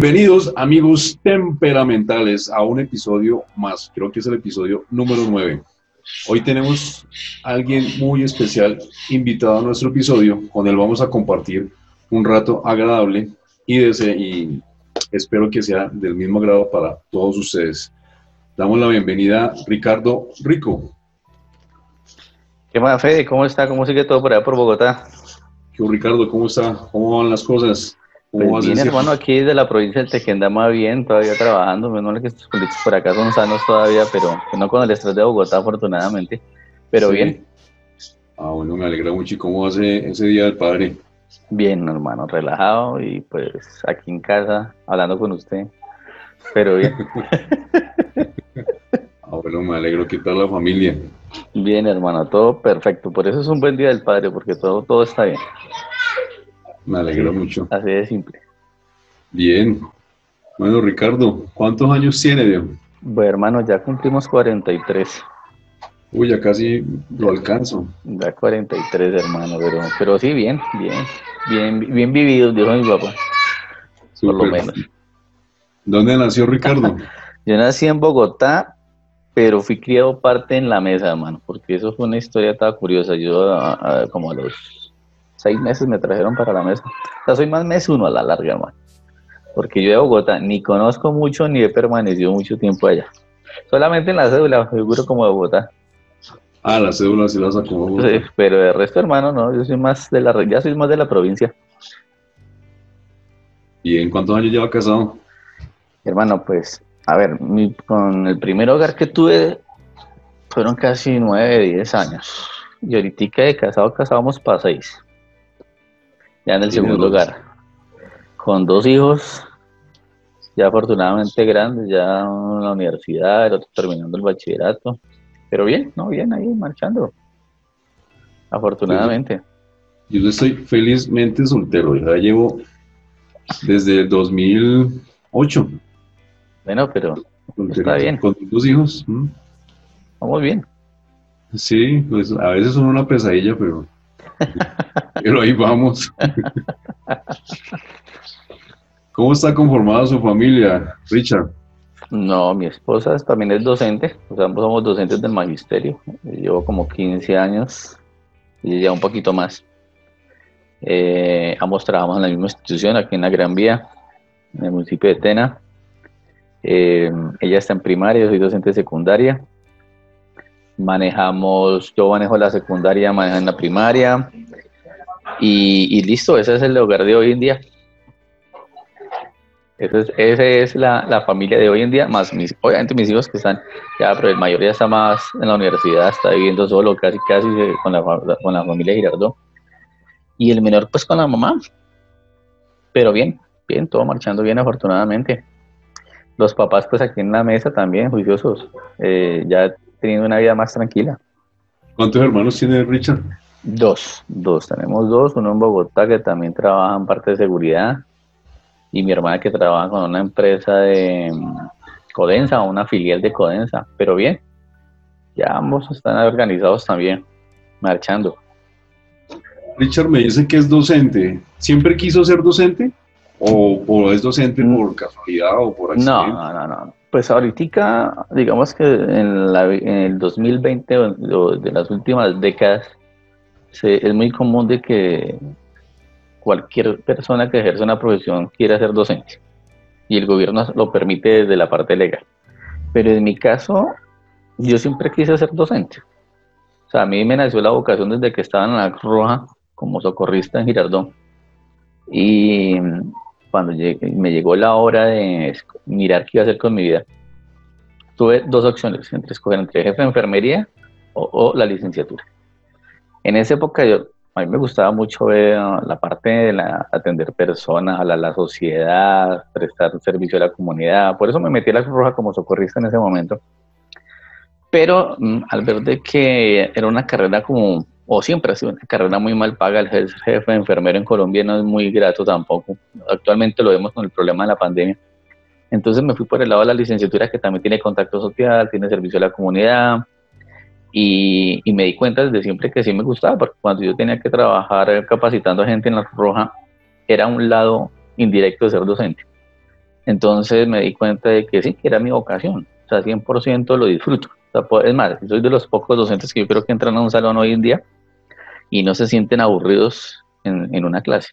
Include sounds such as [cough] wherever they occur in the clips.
Bienvenidos amigos temperamentales a un episodio más, creo que es el episodio número 9. Hoy tenemos a alguien muy especial invitado a nuestro episodio, con él vamos a compartir un rato agradable y, y espero que sea del mismo grado para todos ustedes. Damos la bienvenida a Ricardo Rico. ¿Qué más, Fede? ¿Cómo está? ¿Cómo sigue todo por allá por Bogotá? ¿Qué Ricardo? ¿Cómo está? ¿Cómo van las cosas? ¿Cómo pues bien, hermano, aquí de la provincia del Tequendama más bien, todavía trabajando. Menos mal que estos políticos por acá son sanos todavía, pero no con el estrés de Bogotá, afortunadamente. Pero bien. Ah, bueno, me alegra mucho. ¿Y cómo hace ese Día del Padre? Bien, hermano, relajado y pues aquí en casa, hablando con usted. Pero bien. [laughs] ah, bueno, me alegro. ¿Qué tal la familia? Bien, hermano, todo perfecto. Por eso es un buen Día del Padre, porque todo, todo está bien. Me alegro mucho. Así de simple. Bien. Bueno, Ricardo, ¿cuántos años tiene, Dios? Bueno, hermano, ya cumplimos 43. Uy, ya casi lo alcanzo. Ya 43, hermano, pero, pero sí, bien, bien, bien, bien vivido, dijo mi papá. Por lo menos. ¿Dónde nació Ricardo? [laughs] Yo nací en Bogotá, pero fui criado parte en la mesa, hermano, porque eso fue una historia tan curiosa. Yo, como a los seis meses me trajeron para la mesa. O sea, soy más mes uno a la larga, hermano. Porque yo de Bogotá ni conozco mucho ni he permanecido mucho tiempo allá. Solamente en la cédula seguro como de Bogotá. Ah, la cédula sí la sacó. Sí, pero el resto, hermano, no. Yo soy más de la, ya soy más de la provincia. ¿Y en cuántos años lleva casado? Hermano, pues, a ver, con el primer hogar que tuve fueron casi nueve, diez años. Y ahorita de casado, casábamos para seis ya en el segundo lugar, con dos hijos, ya afortunadamente grandes, ya en la universidad, el otro terminando el bachillerato, pero bien, no, bien ahí marchando, afortunadamente. Yo estoy felizmente soltero, ya llevo desde el 2008. Bueno, pero está bien. Con dos hijos. Vamos bien. Sí, pues a veces son una pesadilla, pero [laughs] pero ahí vamos. [laughs] ¿Cómo está conformada su familia, Richard? No, mi esposa también es docente, o sea, ambos somos docentes del magisterio. Llevo como 15 años y ya un poquito más. Eh, ambos trabajamos en la misma institución, aquí en la Gran Vía, en el municipio de Tena. Eh, ella está en primaria, yo soy docente secundaria manejamos, yo manejo la secundaria, manejo en la primaria y, listo, ese es el hogar de hoy en día. Esa es, ese es la, familia de hoy en día, más mis, obviamente mis hijos que están, ya, pero el mayor ya está más en la universidad, está viviendo solo, casi, casi con la, con la familia Girardot. Y el menor, pues con la mamá. Pero bien, bien, todo marchando bien, afortunadamente. Los papás, pues aquí en la mesa también, juiciosos. Eh, ya teniendo una vida más tranquila. ¿Cuántos hermanos tiene Richard? Dos, dos, tenemos dos, uno en Bogotá que también trabaja en parte de seguridad y mi hermana que trabaja con una empresa de mm, Codensa, una filial de Codensa, pero bien, ya ambos están organizados también, marchando. Richard me dice que es docente, ¿siempre quiso ser docente? ¿O, es docente mm. por casualidad o por accidente? No, no, no, pues ahorita, digamos que en, el 2020 o de las últimas décadas, es muy común de que cualquier persona que ejerce una profesión quiera ser docente y el gobierno lo permite desde la parte legal. Pero en mi caso, yo siempre quise ser docente. O sea, a mí me nació la vocación desde que estaba en la Roja como socorrista en Girardón. Y cuando me llegó la hora de mirar qué iba a hacer con mi vida, tuve dos opciones, entre escoger entre jefe de enfermería o, la licenciatura. En esa época yo, a mí me gustaba mucho ver la parte de la, atender personas, a la, sociedad, prestar servicio a la comunidad. Por eso me metí a la Cruz Roja como socorrista en ese momento. Pero mm, al ver de que era una carrera como o siempre ha sido una carrera muy mal paga. El jefe de enfermero en Colombia no es muy grato tampoco. Actualmente lo vemos con el problema de la pandemia. Entonces me fui por el lado de la licenciatura que también tiene contacto social, tiene servicio a la comunidad y, me di cuenta desde siempre que sí me gustaba, porque cuando yo tenía que trabajar capacitando a gente en la Roja, era un lado indirecto de ser docente. Entonces me di cuenta de que sí, que era mi vocación. O sea, 100% lo disfruto. es más, soy de los pocos docentes que yo creo que entran a un salón hoy en día y no se sienten aburridos en, en una clase.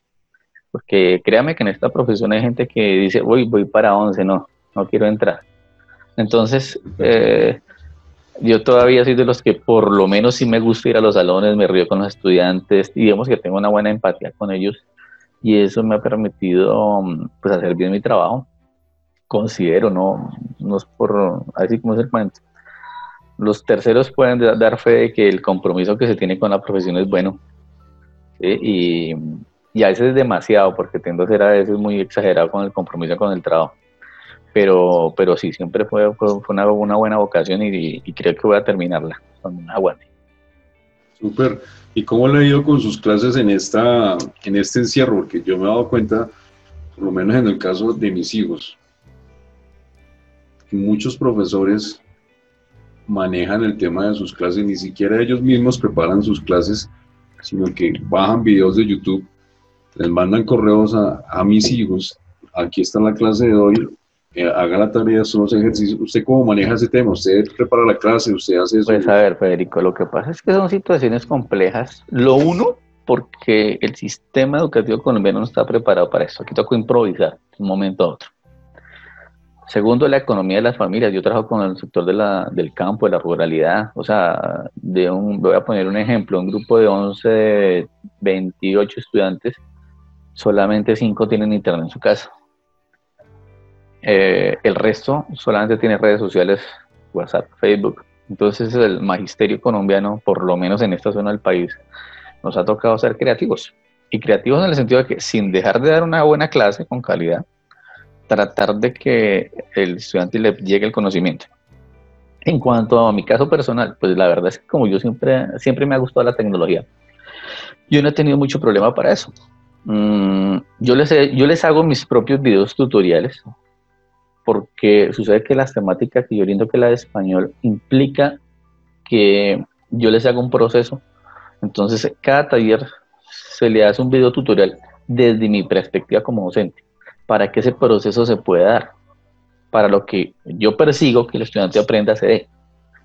Porque créame que en esta profesión hay gente que dice, voy, voy para 11, no, no quiero entrar. Entonces, eh, yo todavía soy de los que por lo menos sí me gusta ir a los salones, me río con los estudiantes, y digamos que tengo una buena empatía con ellos y eso me ha permitido pues hacer bien mi trabajo. Considero, no, no es por, así como es el cuento. Los terceros pueden dar fe de que el compromiso que se tiene con la profesión es bueno. Y, y, a veces es demasiado, porque tiendo a ser a veces muy exagerado con el compromiso con el trabajo pero, pero sí, siempre fue, fue una, buena vocación y, creo que voy a terminarla con aguante. Súper. ¿Y cómo le ha ido con sus clases en, esta, en este encierro? Porque yo me he dado cuenta, por lo menos en el caso de mis hijos, que muchos profesores manejan el tema de sus clases, ni siquiera ellos mismos preparan sus clases, sino que bajan videos de YouTube, les mandan correos a, a mis hijos, aquí está la clase de hoy, haga la tarea, son los ejercicios. ¿Usted cómo maneja ese tema? ¿Usted prepara la clase? ¿Usted hace eso? Pues a ver, Federico, lo que pasa es que son situaciones complejas. Lo uno, porque el sistema educativo colombiano no está preparado para eso. Aquí tocó improvisar de un momento a otro. Segundo, la economía de las familias. Yo trabajo con el sector de la, del campo, de la ruralidad. O sea, de un, voy a poner un ejemplo, un grupo de 11, 28 estudiantes, solamente 5 tienen internet en su casa. Eh, el resto solamente tiene redes sociales, WhatsApp, Facebook. Entonces el magisterio colombiano, por lo menos en esta zona del país, nos ha tocado ser creativos. Y creativos en el sentido de que sin dejar de dar una buena clase con calidad, tratar de que el estudiante le llegue el conocimiento. En cuanto a mi caso personal, pues la verdad es que como yo siempre, siempre me ha gustado la tecnología, yo no he tenido mucho problema para eso. Mm, yo, les yo les hago mis propios videos tutoriales, porque sucede que las temáticas que yo oriento que la de español implica que yo les haga un proceso. Entonces, cada taller se le hace un video tutorial desde mi perspectiva como docente, para que ese proceso se pueda dar, para lo que yo persigo que el estudiante aprenda se dé.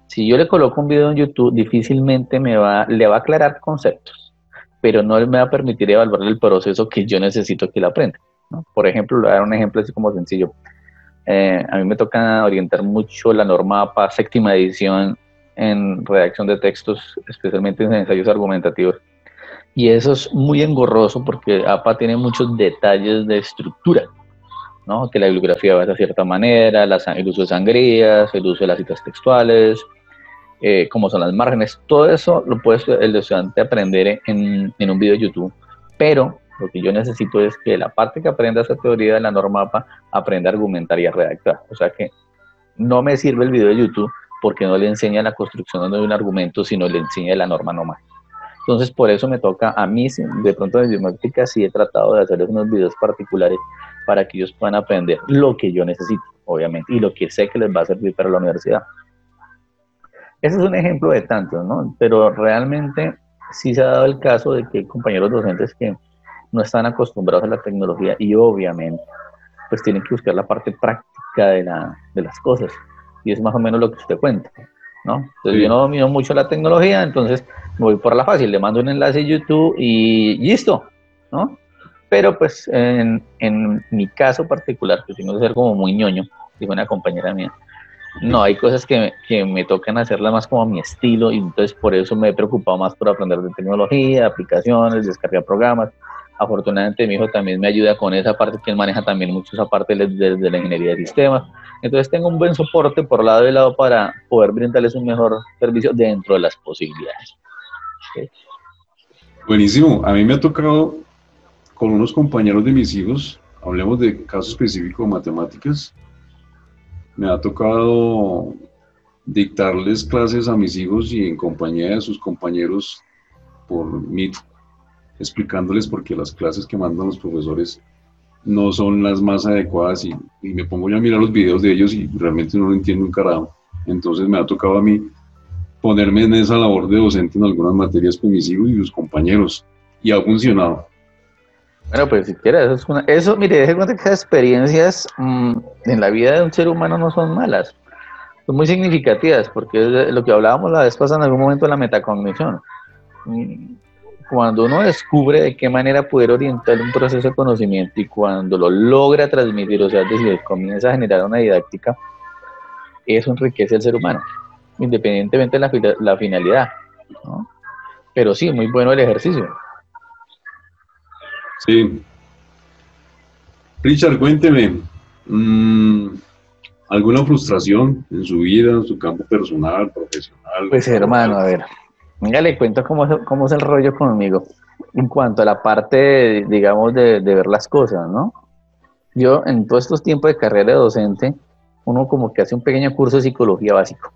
Si yo le coloco un video en YouTube, difícilmente me va, le va a aclarar conceptos, pero no me va a permitir evaluar el proceso que yo necesito que él aprenda. Por ejemplo, le voy a dar un ejemplo así como sencillo. Eh, a mí me toca orientar mucho la norma APA séptima edición en redacción de textos, especialmente en ensayos argumentativos. Y eso es muy engorroso porque APA tiene muchos detalles de estructura, ¿no? que la bibliografía va de cierta manera, el uso de sangrías, el uso de las citas textuales, eh, cómo son las márgenes, todo eso lo puede el estudiante aprender en, un video de YouTube, pero lo que yo necesito es que la parte que aprenda esa teoría de la norma APA aprenda a argumentar y a redactar. O sea que no me sirve el video de YouTube porque no le enseña la construcción de un argumento, sino le enseña la norma nomás. Entonces, por eso me toca a mí, de pronto en biométrica sí he tratado de hacer unos videos particulares para que ellos puedan aprender lo que yo necesito, obviamente, y lo que sé que les va a servir para la universidad. Ese es un ejemplo de tantos, ¿no? Pero realmente sí se ha dado el caso de que hay compañeros docentes que no están acostumbrados a la tecnología y obviamente pues tienen que buscar la parte práctica de, la, de las cosas y es más o menos lo que usted cuenta, ¿no? Entonces yo no domino mucho la tecnología, entonces me voy por la fácil, le mando un enlace a YouTube y listo, ¿no? Pero pues en, en mi caso particular, que tengo que ser como muy ñoño, dijo una compañera mía, no, hay cosas que, que, me tocan hacerlas más como a mi estilo y entonces por eso me he preocupado más por aprender de tecnología, aplicaciones, descargar programas, Afortunadamente mi hijo también me ayuda con esa parte, que él maneja también mucho esa parte desde de la ingeniería de sistemas. Entonces tengo un buen soporte por lado y lado para poder brindarles un mejor servicio dentro de las posibilidades. Buenísimo. A mí me ha tocado con unos compañeros de mis hijos, hablemos de caso específico de matemáticas, me ha tocado dictarles clases a mis hijos y en compañía de sus compañeros por Meet explicándoles por qué las clases que mandan los profesores no son las más adecuadas y, me pongo yo a mirar los videos de ellos y realmente no lo entiendo un carajo. Entonces me ha tocado a mí ponerme en esa labor de docente en algunas materias con mis hijos y sus compañeros y ha funcionado. Bueno, pues si quieres, eso, eso mire, deje cuenta que esas experiencias mm, en la vida de un ser humano no son malas, son muy significativas, porque es lo que hablábamos la vez pasada en algún momento de la metacognición. Cuando uno descubre de qué manera poder orientar un proceso de conocimiento y cuando lo logra transmitir, o sea, es decir, comienza a generar una didáctica, eso enriquece al ser humano, independientemente de la, la finalidad. ¿no? Pero sí, muy bueno el ejercicio. Sí. Richard, cuénteme, mm, ¿alguna frustración en su vida, en su campo personal, profesional? Pues hermano, a ver, venga, le cuento cómo, cómo es el rollo conmigo en cuanto a la parte, digamos, de, de ver las cosas, ¿no? Yo en todos estos tiempos de carrera de docente, uno como que hace un pequeño curso de psicología básico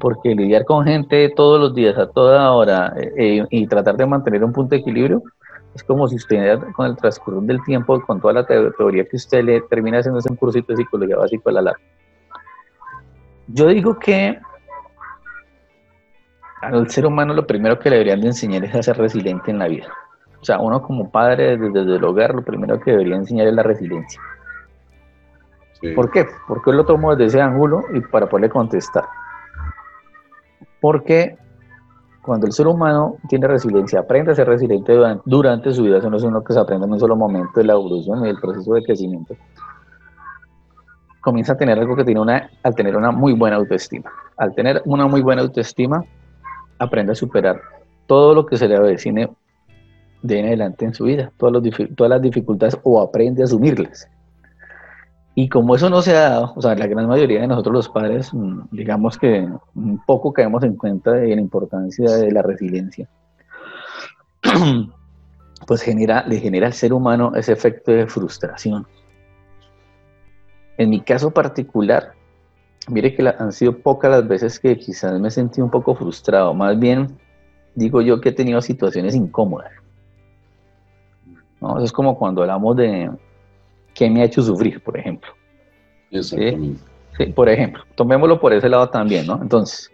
porque lidiar con gente todos los días, a toda hora, eh, eh, y tratar de mantener un punto de equilibrio, es como si usted con el transcurso del tiempo, con toda la teoría que usted le termina haciendo un cursito de psicología básico a la larga. Yo digo que al ser humano lo primero que le deberían de enseñar es a ser resiliente en la vida. O sea, uno como padre desde, el hogar, lo primero que debería enseñar es la resiliencia. ¿Por qué? Porque lo tomo desde ese ángulo y para poderle contestar. Porque cuando el ser humano tiene resiliencia, aprende a ser resiliente durante, su vida, eso no es uno que se aprende en un solo momento de la evolución y del proceso de crecimiento, comienza a tener algo que tiene una, al tener una muy buena autoestima. Al tener una muy buena autoestima, aprende a superar todo lo que se le avecine de en adelante en su vida, todas, todas las dificultades o aprende a asumirlas. Y como eso no se ha dado, o sea, la gran mayoría de nosotros los padres, mm, digamos que un poco caemos en cuenta de la importancia de la resiliencia, [clears throat] pues genera, le genera al ser humano ese efecto de frustración. En mi caso particular, mire que han sido pocas las veces que quizás me sentí un poco frustrado, más bien digo yo que he tenido situaciones incómodas. ¿no? Eso es como cuando hablamos de, ¿Qué me ha hecho sufrir, por ejemplo. Exactamente. ¿Sí? por ejemplo, tomémoslo por ese lado también, ¿no? Entonces,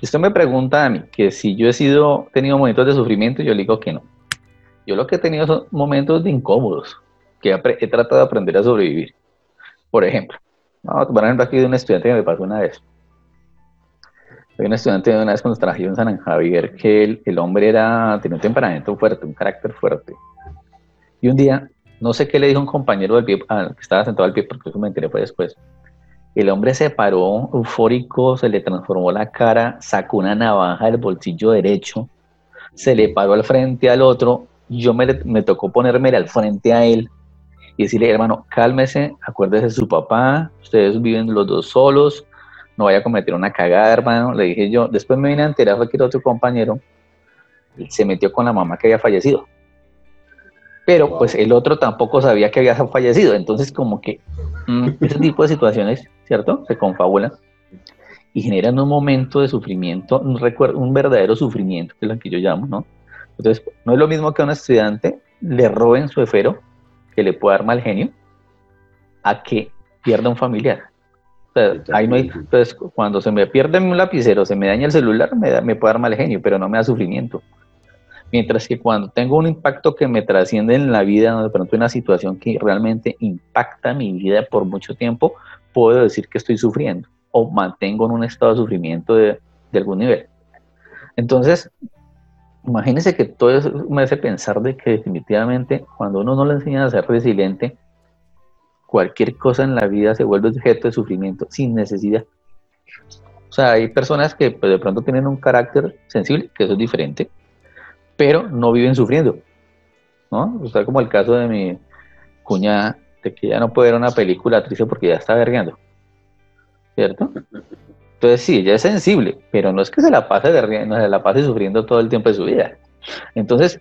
si usted me pregunta a mí que si yo he sido, tenido momentos de sufrimiento, yo le digo que no. Yo lo que he tenido son momentos de incómodos, que he, tratado de aprender a sobrevivir. Por ejemplo, a tomar ejemplo aquí de un estudiante que me pasó una vez. Hay un estudiante de una vez cuando trabajé en San Javier que el, el hombre era, tenía un temperamento fuerte, un carácter fuerte. Y un día no sé qué le dijo un compañero del pie, ah, que estaba sentado al pie, porque eso me enteré fue después. El hombre se paró eufórico, se le transformó la cara, sacó una navaja del bolsillo derecho, se le paró al frente al otro. Yo me, me tocó ponerme al frente a él y decirle, hermano, cálmese, acuérdese de su papá, ustedes viven los dos solos, no vaya a cometer una cagada, hermano. Le dije yo, después me vine a enterar que otro compañero se metió con la mamá que había fallecido pero pues el otro tampoco sabía que había fallecido. Entonces, como que mm, ese tipo de situaciones, ¿cierto? Se confabulan y generan un momento de sufrimiento, un, recuerdo, un verdadero sufrimiento, que es lo que yo llamo, ¿no? Entonces, no es lo mismo que a un estudiante le roben su efero, que le pueda dar mal genio, a que pierda un familiar. O sea, ahí no hay, entonces, cuando se me pierde un lapicero, se me daña el celular, me, me puede dar mal genio, pero no me da sufrimiento. Mientras que cuando tengo un impacto que me trasciende en la vida, de pronto una situación que realmente impacta mi vida por mucho tiempo, puedo decir que estoy sufriendo o mantengo en un estado de sufrimiento de, algún nivel. Entonces, imagínense que todo eso me hace pensar de que definitivamente cuando uno no le enseña a ser resiliente, cualquier cosa en la vida se vuelve objeto de sufrimiento sin necesidad. O sea, hay personas que pues, de pronto tienen un carácter sensible, que eso es diferente, pero no viven sufriendo. ¿no? O sea, como el caso de mi cuñada, de que ya no puede ver una película triste porque ya está vergueando. ¿Cierto? Entonces sí, ella es sensible, pero no es que se la pase no se la pase sufriendo todo el tiempo de su vida. Entonces,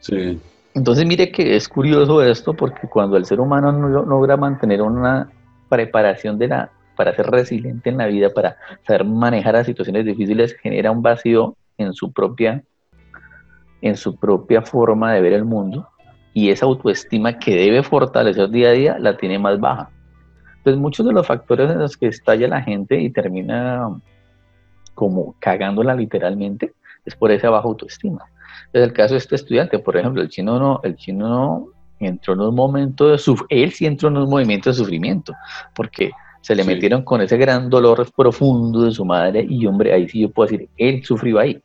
entonces mire que es curioso esto porque cuando el ser humano no logra mantener una preparación de la, para ser resiliente en la vida, para saber manejar las situaciones difíciles, genera un vacío en su propia en su propia forma de ver el mundo y esa autoestima que debe fortalecer día a día la tiene más baja. Entonces muchos de los factores en los que estalla la gente y termina como cagándola literalmente es por esa baja autoestima. Es el caso de este estudiante, por ejemplo, el chino no, el chino entró en un momento de él sí entró en un movimiento de sufrimiento, porque se le metieron con ese gran dolor profundo de su madre y hombre, ahí sí yo puedo decir, él sufrió ahí.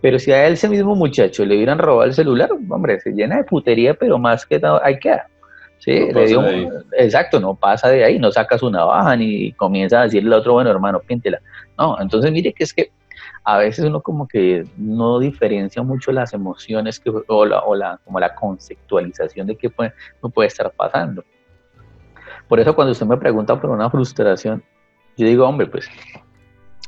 Pero si a ese mismo muchacho le hubieran robado el celular, hombre, se llena de putería, pero más que nada, hay que Sí, le dio, exacto, no pasa de ahí, no saca su navaja ni comienza a decirle al otro, bueno, hermano, píntela. No, entonces mire que es que a veces uno como que no diferencia mucho las emociones que, o, la, o la, como la conceptualización de qué puede, no puede estar pasando. Por eso cuando usted me pregunta por una frustración, yo digo, hombre, pues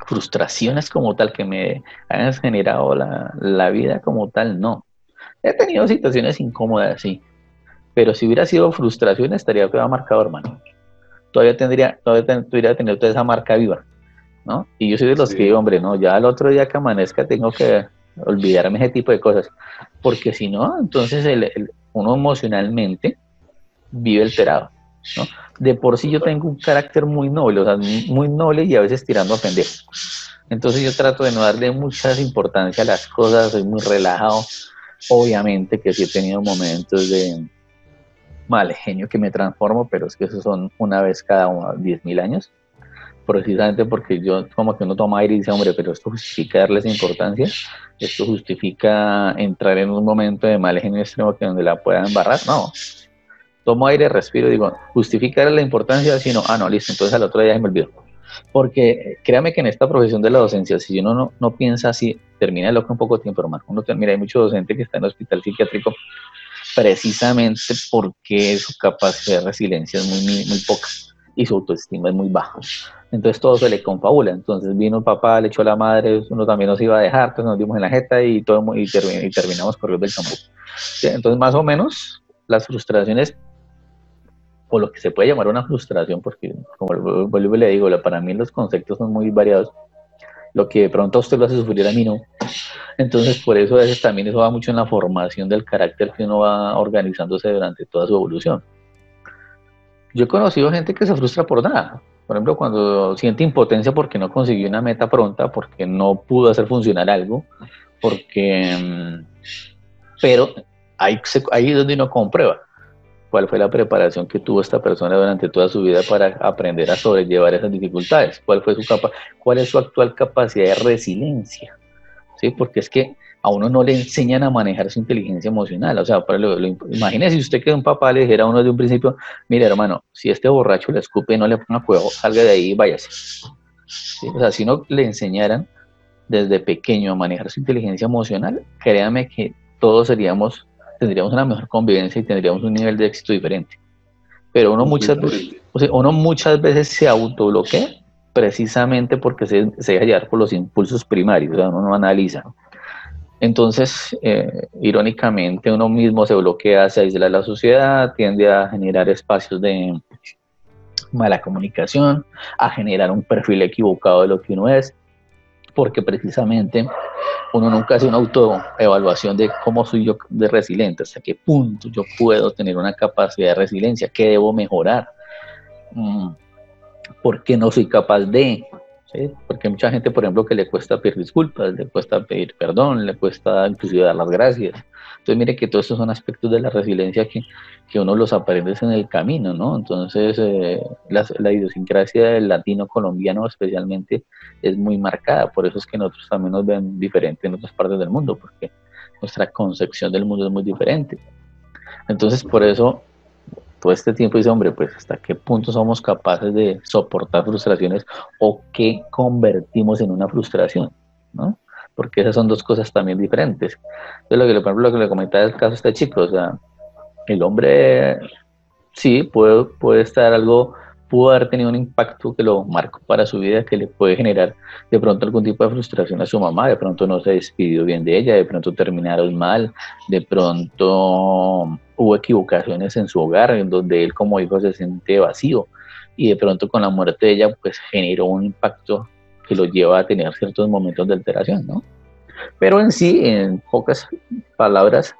frustraciones como tal que me hayan generado la, la vida como tal, no. He tenido situaciones incómodas, sí, pero si hubiera sido frustración estaría quedado marcado, hermano. Todavía tendría, todavía tener toda esa marca viva. ¿no? Y yo soy de los que, hombre, no, ya el otro día que amanezca tengo que olvidarme ese tipo de cosas, porque si no, entonces el, uno emocionalmente vive alterado, ¿no? De por sí yo tengo un carácter muy noble, o sea, muy noble y a veces tirando a pendejo. Entonces yo trato de no darle mucha importancia a las cosas, soy muy relajado. Obviamente que sí he tenido momentos de mal genio que me transformo, pero es que esos son una vez cada 10.000 años precisamente porque yo como que uno toma aire y dice, hombre, pero esto justifica darles importancia, esto justifica entrar en un momento de mal genio extremo que donde la puedan embarrar, no. Tomo aire, respiro y digo, justifica la importancia, sino, ah, no, listo, entonces al otro día se me olvidó. Porque créame que en esta profesión de la docencia, si uno no, no piensa así, termina loco en poco tiempo, hermano. Uno termina, hay mucho docente que está en el hospital psiquiátrico precisamente porque su capacidad de resiliencia es muy, muy poca y su autoestima es muy baja. Entonces todo se le confabula. Entonces vino el papá, le echó a la madre, uno también nos iba a dejar, entonces nos dimos en la jeta y, todo, y, terminamos corriendo del campo. Entonces más o menos las frustraciones, o lo que se puede llamar una frustración, porque como vuelvo le digo, para mí los conceptos son muy variados. Lo que de pronto a usted lo hace sufrir a mí no. Entonces por eso a veces también eso va mucho en la formación del carácter que uno va organizándose durante toda su evolución. Yo he conocido gente que se frustra por nada. Por ejemplo, cuando siente impotencia porque no consiguió una meta pronta, porque no pudo hacer funcionar algo, porque... Mm, pero ahí, ahí es donde uno comprueba cuál fue la preparación que tuvo esta persona durante toda su vida para aprender a sobrellevar esas dificultades, cuál fue su capa, cuál es su actual capacidad de resiliencia, ¿sí? Porque es que a uno no le enseñan a manejar su inteligencia emocional. O sea, para lo, imagínese si usted que un papá le dijera a uno de un principio, mire hermano, si este borracho le escupe, no le ponga fuego, salga de ahí y váyase. O sea, si no le enseñaran desde pequeño a manejar su inteligencia emocional, créame que todos seríamos, tendríamos una mejor convivencia y tendríamos un nivel de éxito diferente. Pero uno muchas, veces, uno muchas veces se autobloquea precisamente porque se, se deja llevar por los impulsos primarios, o sea, uno no analiza. Entonces, eh, irónicamente, uno mismo se bloquea, se aísla de la sociedad, tiende a generar espacios de mala comunicación, a generar un perfil equivocado de lo que uno es, porque precisamente uno nunca hace una autoevaluación de cómo soy yo de resiliente, hasta qué punto yo puedo tener una capacidad de resiliencia, qué debo mejorar, mm, por qué no soy capaz de, porque hay mucha gente, por ejemplo, que le cuesta pedir disculpas, le cuesta pedir perdón, le cuesta inclusive dar las gracias. Entonces, mire que todos estos son aspectos de la resiliencia que, que uno los aprende en el camino, ¿no? Entonces, eh, la, idiosincrasia del latino colombiano especialmente es muy marcada, por eso es que nosotros también nos ven diferente en otras partes del mundo, porque nuestra concepción del mundo es muy diferente. Entonces, por eso todo este tiempo dice, hombre, pues hasta qué punto somos capaces de soportar frustraciones o qué convertimos en una frustración, ¿no? Porque esas son dos cosas también diferentes. Lo que, por ejemplo, lo que le comentaba el caso de este chico, o sea, el hombre sí puede, puede estar algo pudo haber tenido un impacto que lo marcó para su vida, que le puede generar de pronto algún tipo de frustración a su mamá, de pronto no se despidió bien de ella, de pronto terminaron mal, de pronto hubo equivocaciones en su hogar, en donde él como hijo se siente vacío, y de pronto con la muerte de ella pues generó un impacto que lo lleva a tener ciertos momentos de alteración, ¿no? Pero en sí, en pocas palabras,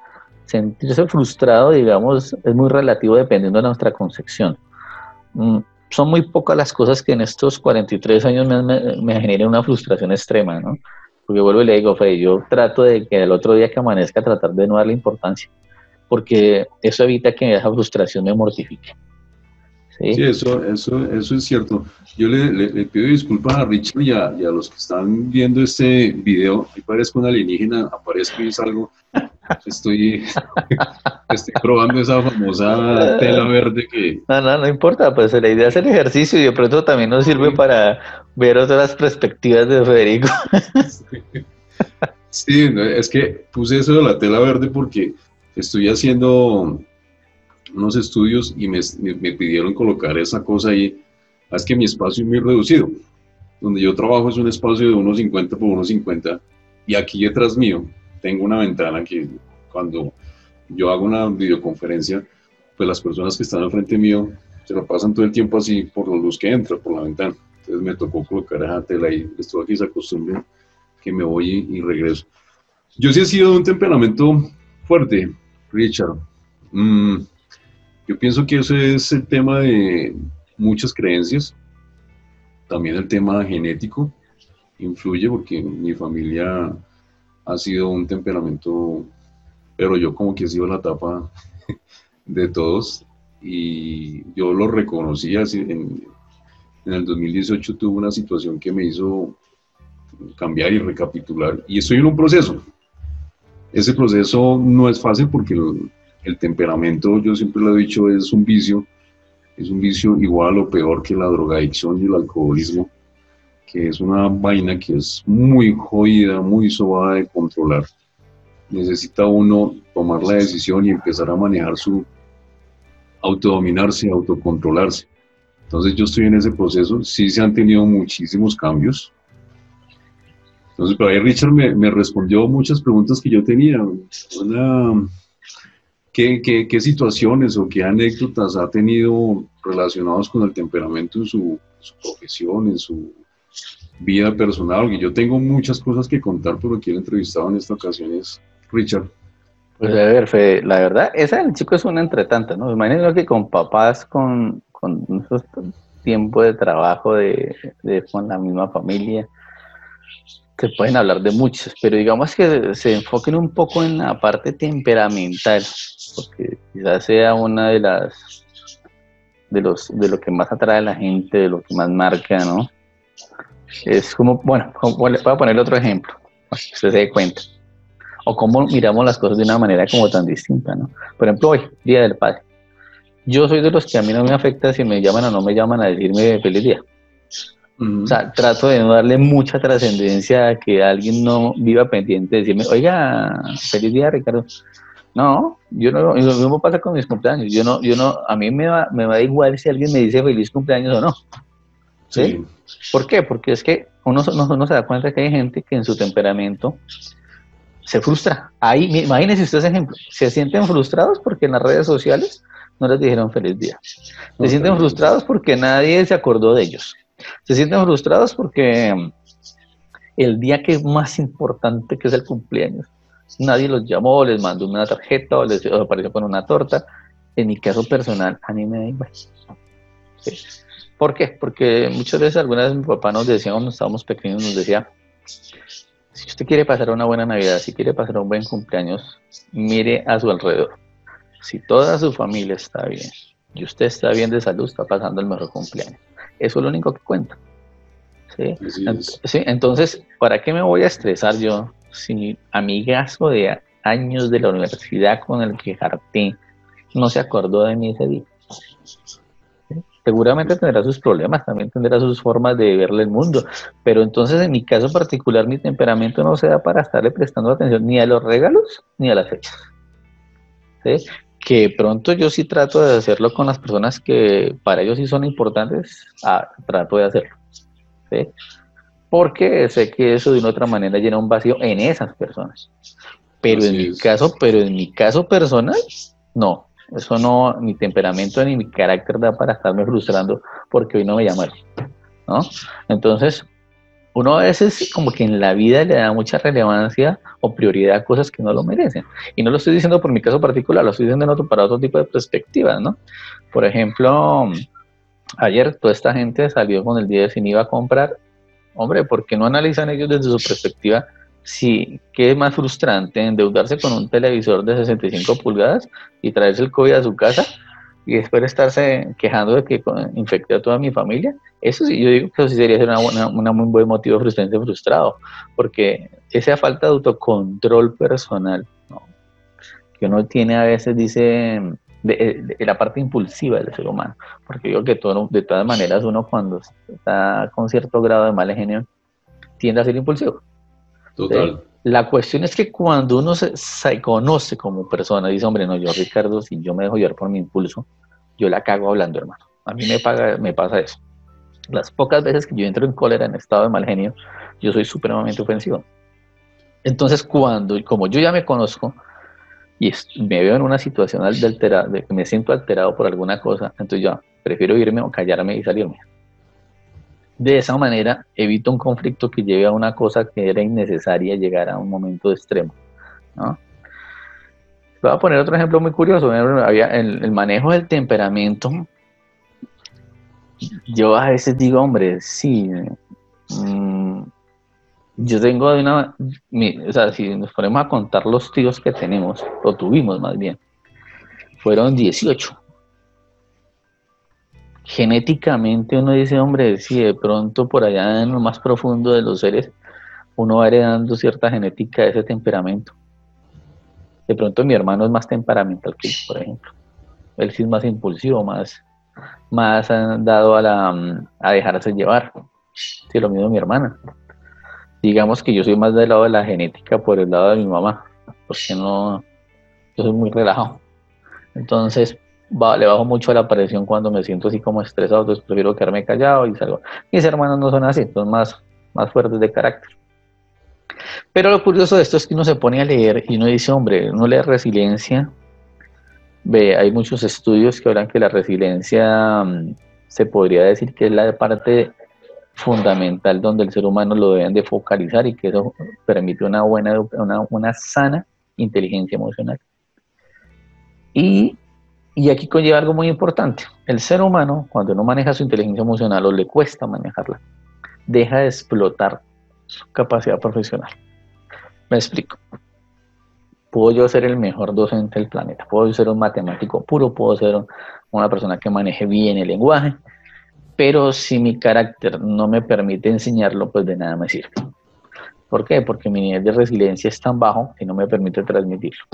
sentirse frustrado, digamos, es muy relativo dependiendo de nuestra concepción. Mm, son muy pocas las cosas que en estos 43 años me, me, me una frustración extrema, ¿no? Porque vuelvo y le digo, Fede, yo trato de que el otro día que amanezca tratar de no darle importancia. porque eso evita que esa frustración me mortifique. Sí, eso, eso, eso es cierto. Yo le, pido disculpas a Richard y a, los que están viendo este video. Ahí parezco un alienígena, aparezco y salgo. Estoy, [laughs] estoy probando esa famosa tela verde que... No, no, no importa, pues la idea es el ejercicio y de pronto también nos sirve para ver otras perspectivas de Federico. [laughs] Sí, es que puse eso de la tela verde porque estoy haciendo unos estudios y me, pidieron colocar esa cosa ahí. Es que mi espacio es muy reducido. Donde yo trabajo es un espacio de 1,50 por 1,50 y aquí detrás mío tengo una ventana que cuando yo hago una videoconferencia, pues las personas que están al frente mío se lo pasan todo el tiempo así por la luz que entra por la ventana. Entonces me tocó colocar esa tela ahí. Esto aquí se acostumbra que me voy y, regreso. Yo sí he sido de un temperamento fuerte, Richard. Mm, yo pienso que ese es el tema de muchas creencias, también el tema genético influye porque mi familia ha sido un temperamento, pero yo como que he sido la tapa [laughs] de todos y yo lo reconocí así en, en el 2018 tuve una situación que me hizo cambiar y recapitular y estoy en un proceso. Ese proceso no es fácil porque el temperamento, yo siempre lo he dicho, es un vicio, es un vicio igual o peor que la drogadicción y el alcoholismo, que es una vaina que es muy jodida, muy sobada de controlar. Necesita uno tomar la decisión y empezar a manejar su autodominarse, autocontrolarse. Entonces yo estoy en ese proceso, sí se han tenido muchísimos cambios. Entonces, pero ahí Richard me, me respondió muchas preguntas que yo tenía. Una, ¿Qué, situaciones o qué anécdotas ha tenido relacionados con el temperamento en su, profesión, en su vida personal? Y yo tengo muchas cosas que contar, pero quien entrevistado en esta ocasión es Richard. Pues a ver, Fede, la verdad, esa del chico es una entretanta, ¿no? Imagínate que con papás, con, con tiempo de trabajo de, de, con la misma familia, se pueden hablar de muchos, pero digamos que se enfoquen un poco en la parte temperamental, porque quizás sea una de las de los de lo que más atrae a la gente, de lo que más marca, ¿no? Es como, bueno, voy a poner otro ejemplo, para que usted se dé cuenta. O cómo miramos las cosas de una manera como tan distinta, ¿no? Por ejemplo, hoy, Día del Padre. Yo soy de los que a mí no me afecta si me llaman o no me llaman a decirme feliz día. O sea, trato de no darle mucha trascendencia a que alguien no viva pendiente de decirme, oiga, feliz día, Ricardo. No, yo no, lo mismo pasa con mis cumpleaños. Yo no, yo no, a mí me va, me va igual si alguien me dice feliz cumpleaños o no. ¿Sí? ¿Por qué? Porque es que uno, no se da cuenta que hay gente que en su temperamento se frustra. Ahí, imagínense ustedes ejemplo, se sienten frustrados porque en las redes sociales no les dijeron feliz día. Se sienten frustrados porque nadie se acordó de ellos se sienten frustrados porque el día que es más importante, que es el cumpleaños, nadie los llamó, les mandó una tarjeta o les apareció con una torta. En mi caso personal, a mí me da igual. ¿Por qué? Porque muchas veces, algunas veces mi papá nos decía cuando estábamos pequeños, nos decía, si usted quiere pasar una buena Navidad, si quiere pasar un buen cumpleaños, mire a su alrededor. Si toda su familia está bien y usted está bien de salud, está pasando el mejor cumpleaños. Eso es lo único que cuenta. ¿sí? ¿sí? Entonces, ¿para qué me voy a estresar yo si amigazo de años de la universidad con el que jarté no se acordó de mí ese día? Seguramente tendrá sus problemas, también tendrá sus formas de verle el mundo, pero entonces en mi caso particular mi temperamento no se da para estarle prestando atención ni a los regalos ni a las fechas. ¿sí? Que pronto yo sí trato de hacerlo con las personas que para ellos sí son importantes, ah, trato de hacerlo. ¿sí? Porque sé que eso de una otra manera llena un vacío en esas personas. Pero en mi caso, pero en mi caso personal, no. Eso no, mi temperamento ni mi carácter da para estarme frustrando porque hoy no me llamaron. ¿no? Entonces, uno a veces como que en la vida le da mucha relevancia o prioridad a cosas que no lo merecen. Y no lo estoy diciendo por mi caso particular, lo estoy diciendo en otro, para otro tipo de perspectivas, ¿no? Por ejemplo, ayer toda esta gente salió con el día de sin iba a comprar. Hombre, ¿por qué no analizan ellos desde su perspectiva Sí, ¿qué es más frustrante? ¿Endeudarse con un televisor de 65 pulgadas y traerse el COVID a su casa y después estarse quejando de que infecté a toda mi familia? Eso sí, yo digo que eso sí sería una, una, una muy buen motivo frustrante frustrado, porque esa falta de autocontrol personal que uno tiene a veces, dice, de, la parte impulsiva del ser humano, porque digo que todo, de todas maneras uno cuando está con cierto grado de mal genio tiende a ser impulsivo. Total. La cuestión es que cuando uno se, conoce como persona, dice, hombre, no, yo Ricardo, si yo me dejo llevar por mi impulso, yo la cago hablando, hermano. A mí me, me pasa eso. Las pocas veces que yo entro en cólera, en estado de mal genio, yo soy supremamente ofensivo. Entonces, cuando, como yo ya me conozco y me veo en una situación alterada, de que me siento alterado por alguna cosa, entonces yo prefiero irme o callarme y salirme. De esa manera evito un conflicto que lleve a una cosa que era innecesaria llegar a un momento extremo. ¿no? Voy a poner otro ejemplo muy curioso. Había el, manejo del temperamento. Yo a veces digo, hombre, sí, mm, yo tengo de una, o sea, si nos ponemos a contar los tíos que tenemos, o tuvimos más bien, fueron 18 genéticamente uno dice, hombre, si de pronto por allá en lo más profundo de los seres uno va heredando cierta genética de ese temperamento. De pronto mi hermano es más temperamental que yo, por ejemplo. Él sí es más impulsivo, más, más dado a, la, a dejarse llevar. Sí, lo mismo mi hermana. Digamos que yo soy más del lado de la genética por el lado de mi mamá, porque no, yo soy muy relajado. Entonces, le bajo mucho a la presión cuando me siento así como estresado, entonces prefiero quedarme callado y salgo. Mis hermanos no son así, son más, más fuertes de carácter. Pero lo curioso de esto es que uno se pone a leer y uno dice, hombre, uno lee resiliencia. Ve, hay muchos estudios que hablan que la resiliencia mm, se podría decir que es la parte fundamental donde el ser humano lo deben de focalizar y que eso permite una buena, una, una sana inteligencia emocional. Y y aquí conlleva algo muy importante. El ser humano, cuando no maneja su inteligencia emocional o le cuesta manejarla, deja de explotar su capacidad profesional. Me explico. Puedo yo ser el mejor docente del planeta, puedo ser un matemático puro, puedo ser una persona que maneje bien el lenguaje, pero si mi carácter no me permite enseñarlo, pues de nada me sirve. ¿Por qué? Porque mi nivel de resiliencia es tan bajo que no me permite transmitirlo.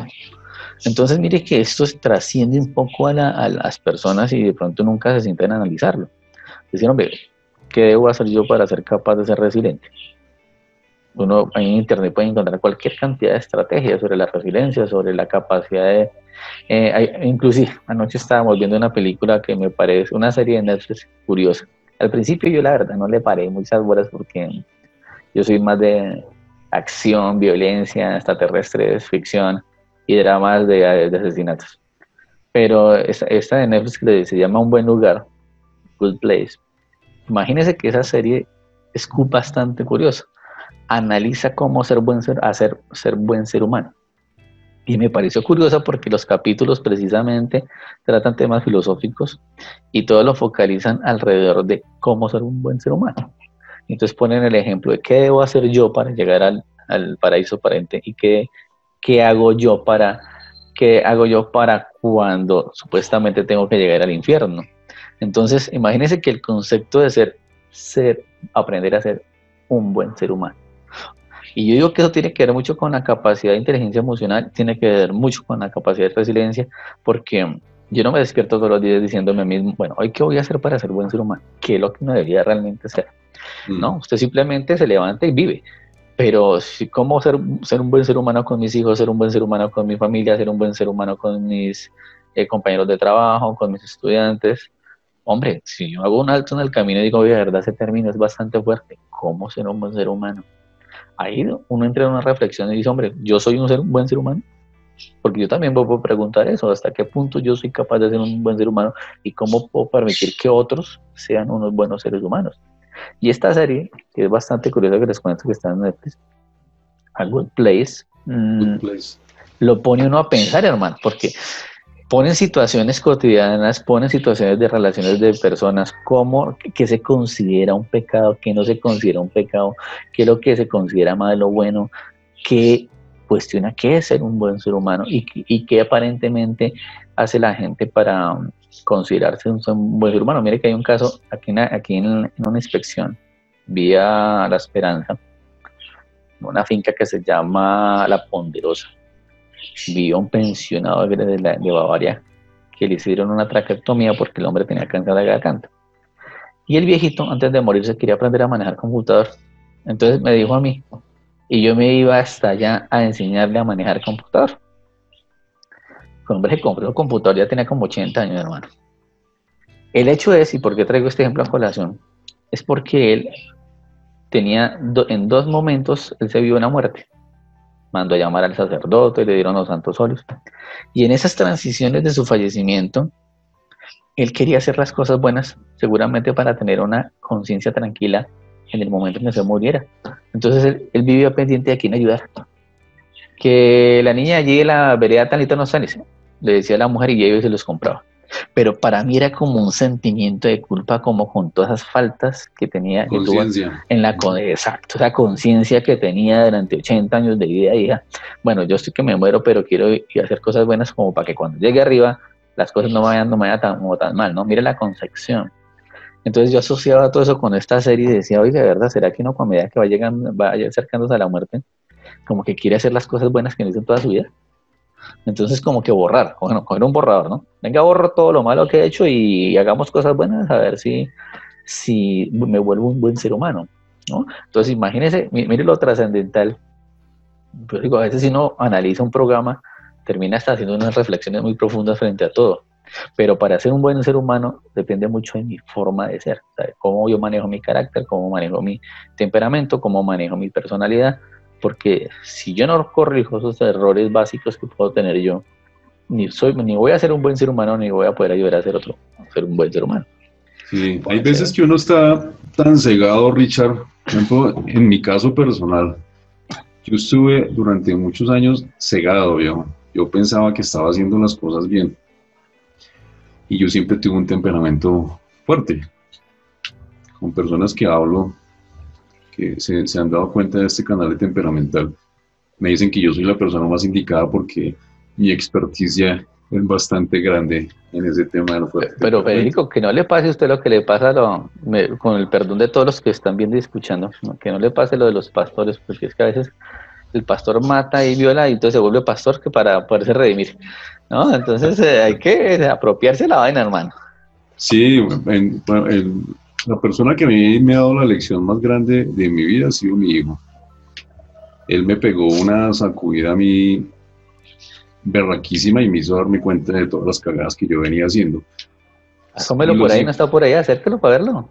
Entonces, mire que esto trasciende un poco a, las personas y de pronto nunca se sienten a analizarlo. Decir, hombre, ¿qué debo hacer yo para ser capaz de ser resiliente? Uno en internet puede encontrar cualquier cantidad de estrategias sobre la resiliencia, sobre la capacidad de... Eh, inclusive, anoche estábamos viendo una película que me parece, una serie de Netflix curiosa. Al principio yo la verdad no le paré muchas horas porque yo soy más de acción, violencia, extraterrestres, ficción y dramas de, asesinatos. Pero esta, de Netflix se llama Un buen lugar, Good Place. Imagínense que esa serie es bastante curiosa. Analiza cómo ser buen ser, hacer ser buen ser humano. Y me pareció curiosa porque los capítulos precisamente tratan temas filosóficos y todos lo focalizan alrededor de cómo ser un buen ser humano. Entonces ponen el ejemplo de qué debo hacer yo para llegar al, paraíso aparente y qué ¿qué hago yo para, qué hago yo para cuando supuestamente tengo que llegar al infierno? Entonces, imagínense que el concepto de ser, ser, aprender a ser un buen ser humano. Y yo digo que eso tiene que ver mucho con la capacidad de inteligencia emocional, tiene que ver mucho con la capacidad de resiliencia, porque yo no me despierto todos los días diciéndome a mí mismo, bueno, hoy qué voy a hacer para ser buen ser humano, qué es lo que uno debería realmente ser. Mm. No, usted simplemente se levanta y vive pero si, cómo ser, ser un buen ser humano con mis hijos, ser un buen ser humano con mi familia, ser un buen ser humano con mis eh, compañeros de trabajo, con mis estudiantes. Hombre, si yo hago un alto en el camino y digo, de verdad, ese término es bastante fuerte, ¿cómo ser un buen ser humano? Ahí uno entra en una reflexión y dice, hombre, ¿yo soy un, ser, un buen ser humano? Porque yo también puedo preguntar eso, ¿hasta qué punto yo soy capaz de ser un buen ser humano y cómo puedo permitir que otros sean unos buenos seres humanos? Y esta serie, que es bastante curiosa que les cuento que está en Netflix, A Good Place, mm, lo pone uno a pensar, hermano, porque pone situaciones cotidianas, pone situaciones de relaciones de personas, cómo, que se considera un pecado, qué no se considera un pecado, qué es lo que se considera malo, bueno, que cuestiona qué es ser un buen ser humano y, y qué aparentemente hace la gente para considerarse un, buen ser humano. Mire que hay un caso aquí, aquí en, una inspección, vía La Esperanza, una finca que se llama La Ponderosa. Vi un pensionado de, de Bavaria que le hicieron una traqueotomía porque el hombre tenía cáncer de garganta. Y el viejito, antes de morirse, quería aprender a manejar computador. Entonces me dijo a mí, y yo me iba hasta allá a enseñarle a manejar computador. El hombre se compró un computador, ya tenía como 80 años, hermano. El hecho es, y por qué traigo este ejemplo a colación, es porque él tenía, en dos momentos, él se vio una muerte mandó a llamar al sacerdote, le dieron los santos óleos. Y en esas transiciones de su fallecimiento, él quería hacer las cosas buenas, seguramente para tener una conciencia tranquila en el momento en que se muriera. Entonces él, él vivía pendiente de quién ayudar. Que la niña allí la vereda talita no sale, le decía a la mujer y ellos se los compraba pero para mí era como un sentimiento de culpa, como con todas esas faltas que tenía en la exacto, esa conciencia que tenía durante 80 años de vida. Y bueno, yo estoy que me muero, pero quiero hacer cosas buenas como para que cuando llegue arriba las cosas no vayan, no vayan tan, tan mal, ¿no? Mire la concepción. Entonces yo asociaba todo eso con esta serie y decía, oiga, ¿verdad? ¿Será que no, con medida que va, llegando, va acercándose a la muerte, como que quiere hacer las cosas buenas que no hizo en toda su vida? Entonces, como que borrar, bueno, coger un borrador, ¿no? Venga, borro todo lo malo que he hecho y hagamos cosas buenas a ver si, si me vuelvo un buen ser humano, ¿no? Entonces, imagínese, mire lo trascendental. Pues digo, a veces si uno analiza un programa, termina hasta haciendo unas reflexiones muy profundas frente a todo. Pero para ser un buen ser humano depende mucho de mi forma de ser, cómo yo manejo mi carácter, cómo manejo mi temperamento, cómo manejo mi personalidad, porque si yo no corrijo esos errores básicos que puedo tener yo, ni, soy, ni voy a ser un buen ser humano, ni voy a poder ayudar a ser otro, a ser un buen ser humano. Sí, hay veces que uno está tan cegado, Richard, por ejemplo, en mi caso personal, yo estuve durante muchos años cegado, yo, yo pensaba que estaba haciendo las cosas bien. Y yo siempre tuve un temperamento fuerte. Con personas que hablo, que se, se, han dado cuenta de este canal de temperamental, me dicen que yo soy la persona más indicada porque mi experticia es bastante grande en ese tema de. Pero Federico, que no le pase a usted lo que le pasa, lo, con el perdón de todos los que están viendo y escuchando, que no le pase lo de los pastores, porque es que a veces el pastor mata y viola y entonces se vuelve pastor que para poderse redimir. ¿no? Entonces eh, hay que apropiarse la vaina, hermano. Sí, en, en, la persona que a mí me ha dado la lección más grande de mi vida ha sido mi hijo. Él me pegó una sacudida a mí berraquísima y me hizo darme cuenta de todas las cagadas que yo venía haciendo. Asómelo por ahí, no está por ahí, acércalo para verlo.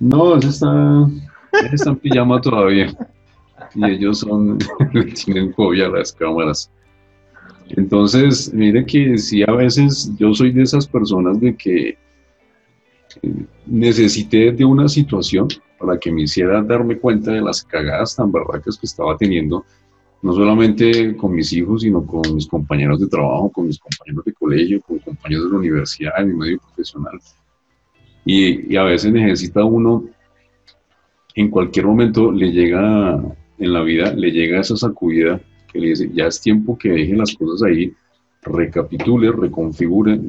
No, ese está, está en pijama todavía. Y ellos son, [laughs] tienen fobia a las cámaras. Entonces, mire que sí, a veces yo soy de esas personas de que necesité de una situación para que me hiciera darme cuenta de las cagadas tan barracas que estaba teniendo, no solamente con mis hijos, sino con mis compañeros de trabajo, con mis compañeros de colegio, con compañeros de la universidad, en mi medio profesional. Y, y a veces necesita uno, en cualquier momento le llega en la vida, le llega esa sacudida que le dice, ya es tiempo que dejen las cosas ahí, recapitule, reconfigure,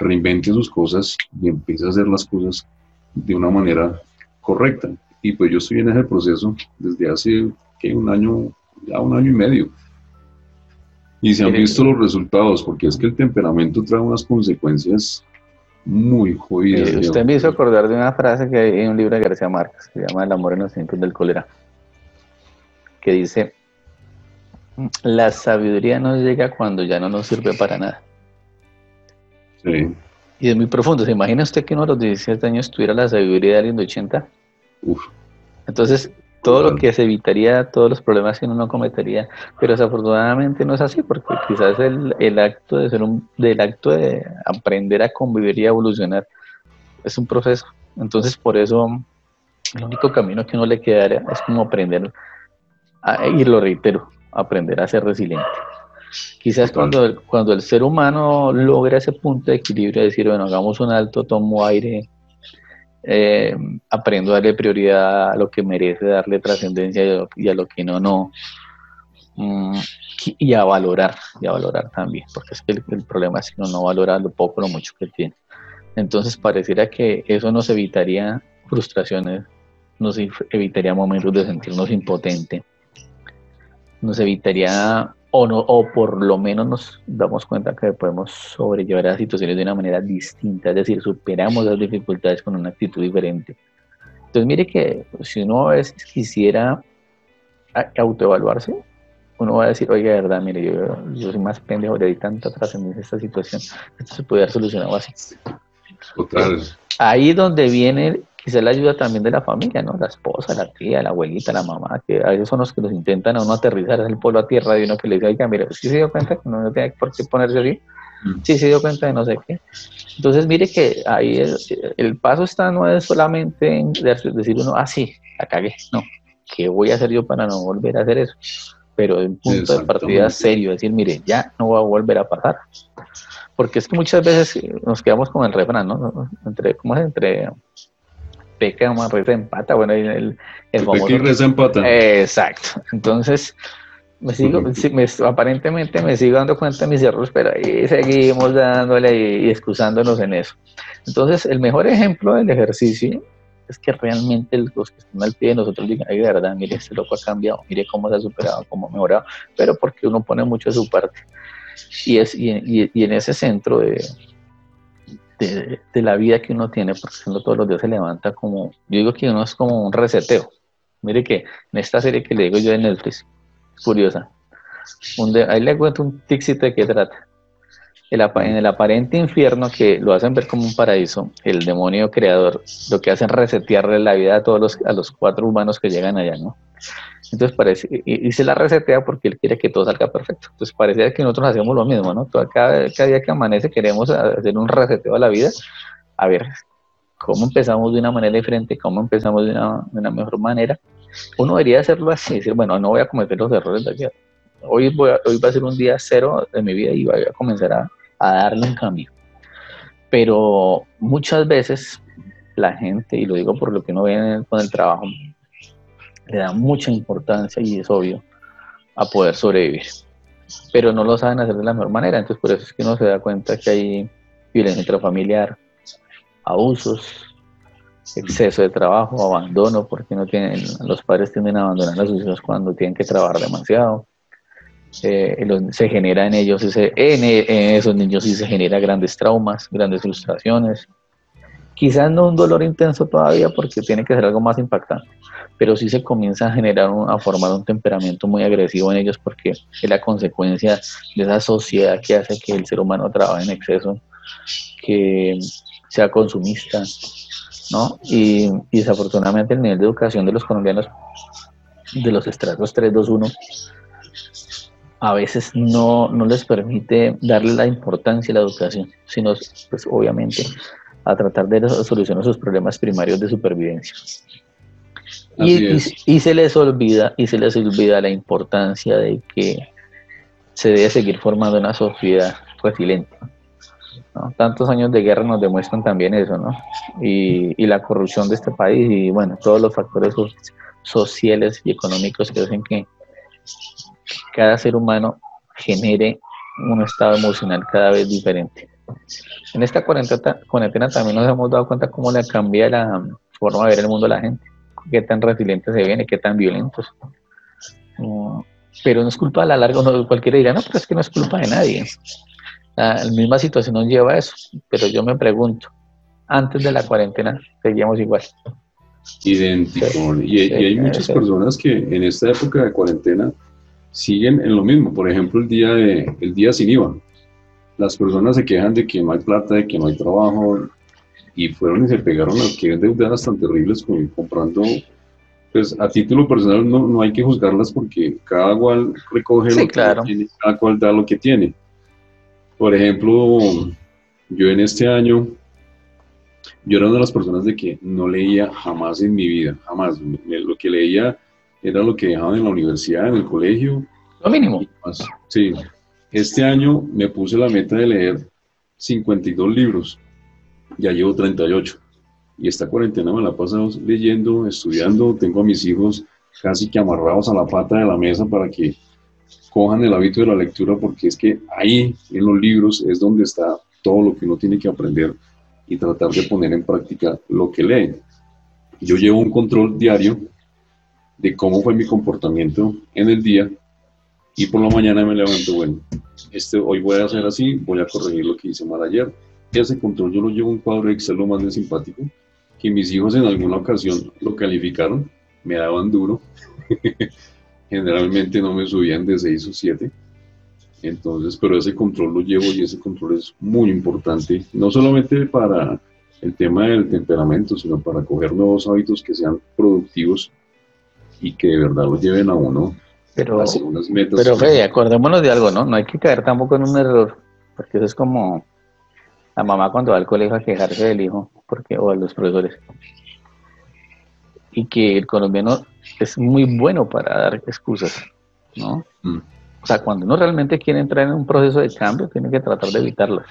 reinvente sus cosas y empiece a hacer las cosas de una manera correcta. Y pues yo estoy en ese proceso desde hace ¿qué? un año, ya un año y medio. Y se han visto los resultados, porque es que el temperamento trae unas consecuencias muy jodidas. Eh, usted me hizo acordar de una frase que hay en un libro de García Márquez, que se llama El amor en los tiempos del cólera, que dice, la sabiduría no llega cuando ya no nos sirve para nada. Y es muy profundo. ¿Se imagina usted que uno a los 17 años tuviera la sabiduría de alguien de 80? Uf. Entonces, todo lo que se evitaría, todos los problemas que uno no cometería, pero desafortunadamente no es así, porque quizás el, el acto de ser un, del acto de aprender a convivir y a evolucionar es un proceso. Entonces, por eso, el único camino que uno le quedaría es como aprender, a, y lo reitero, aprender a ser resiliente. Quizás cuando, cuando el ser humano logra ese punto de equilibrio, de decir, bueno, hagamos un alto, tomo aire, eh, aprendo a darle prioridad a lo que merece darle trascendencia y a lo, que no, no, Mm, y a valorar, y a valorar también, porque es que el, problema es que uno no valora lo poco, lo mucho que tiene. Entonces pareciera que eso nos evitaría frustraciones, nos evitaría momentos de sentirnos impotentes, nos evitaría o, no, o por lo menos nos damos cuenta que podemos sobrellevar las situaciones de una manera distinta, es decir, superamos las dificultades con una actitud diferente. Entonces mire que si uno a veces quisiera autoevaluarse, uno va a decir, oiga, de verdad, mire, yo, yo soy más pendejo, de tanta trascendencia esta situación, esto se puede haber solucionado así. Total. Ahí donde viene quizá la ayuda también de la familia, ¿no? La esposa, la tía, la abuelita, la mamá, que a veces son los que los intentan a uno aterrizar el pueblo a tierra de uno que le dice, oiga, mire, ¿sí se dio cuenta que no tiene por qué ponerse así? Mm. Sí se dio cuenta de no sé qué. Entonces, mire que ahí el, el paso está no es solamente en decir uno, ah, sí, la cagué. No, ¿qué voy a hacer yo para no volver a hacer eso? Pero en punto de partida serio, decir, mire, ya no va a volver a pasar. Porque es que muchas veces nos quedamos con el refrán, ¿no? Entre, ¿cómo es? Entre peca, más reza empata, bueno, el, el famoso... Y reza empata. Exacto. Entonces, me sigo, me, aparentemente me sigo dando cuenta de mis errores, pero ahí seguimos dándole y, y excusándonos en eso. Entonces, el mejor ejemplo del ejercicio es que realmente los que están al pie de nosotros digan, ay, de verdad, mire, este loco ha cambiado, mire cómo se ha superado, cómo ha mejorado, pero porque uno pone mucho de su parte. Y, es, y, y, en ese centro de, de, la vida que uno tiene, porque uno todos los días se levanta como, yo digo que uno es como un reseteo. Mire que en esta serie que le digo yo de Netflix, curiosa, ahí le cuento un tixito de qué trata en el aparente infierno que lo hacen ver como un paraíso, el demonio creador lo que hace es resetearle la vida a todos los, a los cuatro humanos que llegan allá, ¿no? Entonces parece, y, se la resetea porque él quiere que todo salga perfecto. Entonces parece que nosotros hacemos lo mismo, ¿no? cada, día que amanece queremos hacer un reseteo a la vida, a ver cómo empezamos de una manera diferente, cómo empezamos de una, mejor manera. Uno debería hacerlo así, decir, bueno, no voy a cometer los errores de aquí. Hoy, hoy va a ser un día cero de mi vida y voy a comenzar a, darle un cambio. Pero muchas veces la gente, y lo digo por lo que uno ve con el trabajo, le da mucha importancia, y es obvio, a poder sobrevivir. Pero no lo saben hacer de la mejor manera, entonces por eso es que uno se da cuenta que hay violencia intrafamiliar, abusos, exceso de trabajo, abandono, porque no tienen, los padres tienden a abandonar a sus hijos cuando tienen que trabajar demasiado, eh, se genera en ellos, ese, en, esos niños sí se genera grandes traumas, grandes frustraciones. Quizás no un dolor intenso todavía porque tiene que ser algo más impactante, pero sí se comienza a generar, a formar un temperamento muy agresivo en ellos porque es la consecuencia de esa sociedad que hace que el ser humano trabaje en exceso, que sea consumista, ¿no? Y, desafortunadamente el nivel de educación de los colombianos de los estratos 3, 2, 1 a veces no, no les permite darle la importancia a la educación, sino pues obviamente a tratar de solucionar sus problemas primarios de supervivencia. Y, y, se les olvida, y se les olvida la importancia de que se debe seguir formando una sociedad resiliente. Tantos años de guerra nos demuestran también eso, ¿no? Y, y la corrupción de este país y bueno, todos los factores sociales y económicos que hacen que cada ser humano genere un estado emocional cada vez diferente. En esta cuarentena, también nos hemos dado cuenta cómo le cambia la forma de ver el mundo a la gente, qué tan resilientes se ven y qué tan violentos. Mm, pero no es culpa a la larga, no, cualquiera dirá, no, pero es que no es culpa de nadie. La, misma situación nos lleva a eso, pero yo me pregunto, antes de la cuarentena seguíamos igual. Idéntico. y, y, hay muchas personas que en esta época de cuarentena siguen en lo mismo. Por ejemplo, el día, de, el día sin IVA. Las personas se quejan de que no hay plata, de que no hay trabajo, y fueron y se pegaron a que deudas tan terribles como comprando. Pues a título personal no, no hay que juzgarlas porque cada cual recoge lo que tiene, cada cual da lo que tiene. Por ejemplo, yo en este año, yo era una de las personas de que no leía jamás en mi vida, jamás. Lo que leía era lo que dejaban en la universidad, en el colegio. Lo mínimo. Sí. Este año me puse la meta de leer 52 libros. Ya llevo 38. Y esta cuarentena me la paso leyendo, estudiando. Tengo a mis hijos casi que amarrados a la pata de la mesa para que cojan el hábito de la lectura porque es que ahí en los libros es donde está todo lo que uno tiene que aprender y tratar de poner en práctica lo que leen. Yo llevo un control diario de cómo fue mi comportamiento en el día y por la mañana me levanto, bueno, este, hoy voy a hacer así, voy a corregir lo que hice mal ayer. Ese control yo lo llevo un cuadro de Excel lo más de simpático, que mis hijos en alguna ocasión lo calificaron, me daban duro, [laughs] generalmente no me subían de 6 o 7. Entonces, pero ese control lo llevo y ese control es muy importante, no solamente para el tema del temperamento, sino para coger nuevos hábitos que sean productivos y que de verdad lo lleven a uno pero. Pero Fede, acordémonos de algo, ¿no? No hay que caer tampoco en un error, porque eso es como la mamá cuando va al colegio a quejarse del hijo, porque o a los profesores. Y que el colombiano es muy bueno para dar excusas, ¿no? Mm. O sea, cuando uno realmente quiere entrar en un proceso de cambio, tiene que tratar de evitarlas.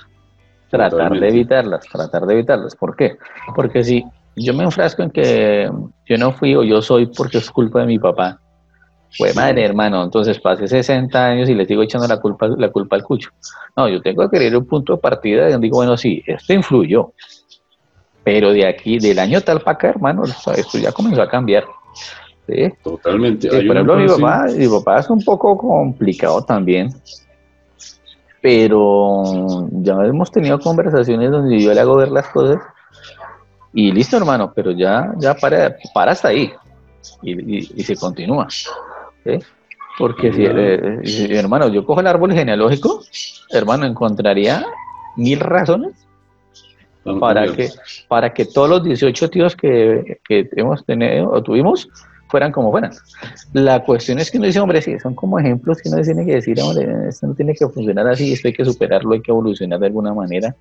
Tratar de evitarlas, tratar de evitarlas. ¿Por qué? Porque si yo me enfrasco en que yo no fui o yo soy porque es culpa de mi papá, fue madre, hermano, entonces pasé 60 años y le sigo echando la culpa, la culpa al cucho. No, yo tengo que querer un punto de partida donde digo, bueno, sí, esto influyó, pero de aquí, del año tal para acá, hermano, esto ya comenzó a cambiar. Totalmente. por ejemplo, mi papá, mi papá es un poco complicado también, pero ya hemos tenido conversaciones donde yo le hago ver las cosas y listo, hermano, pero ya, ya para, para hasta ahí y, se continúa. Porque eh, si, hermano, yo cojo el árbol genealógico, hermano, encontraría mil razones para que, para que todos los 18 tíos que, que hemos tenido o tuvimos fueran como fueran. La cuestión es que uno dice, hombre, sí, son como ejemplos que uno tiene que decir, hombre, esto no tiene que funcionar así, esto hay que superarlo, hay que evolucionar de alguna manera.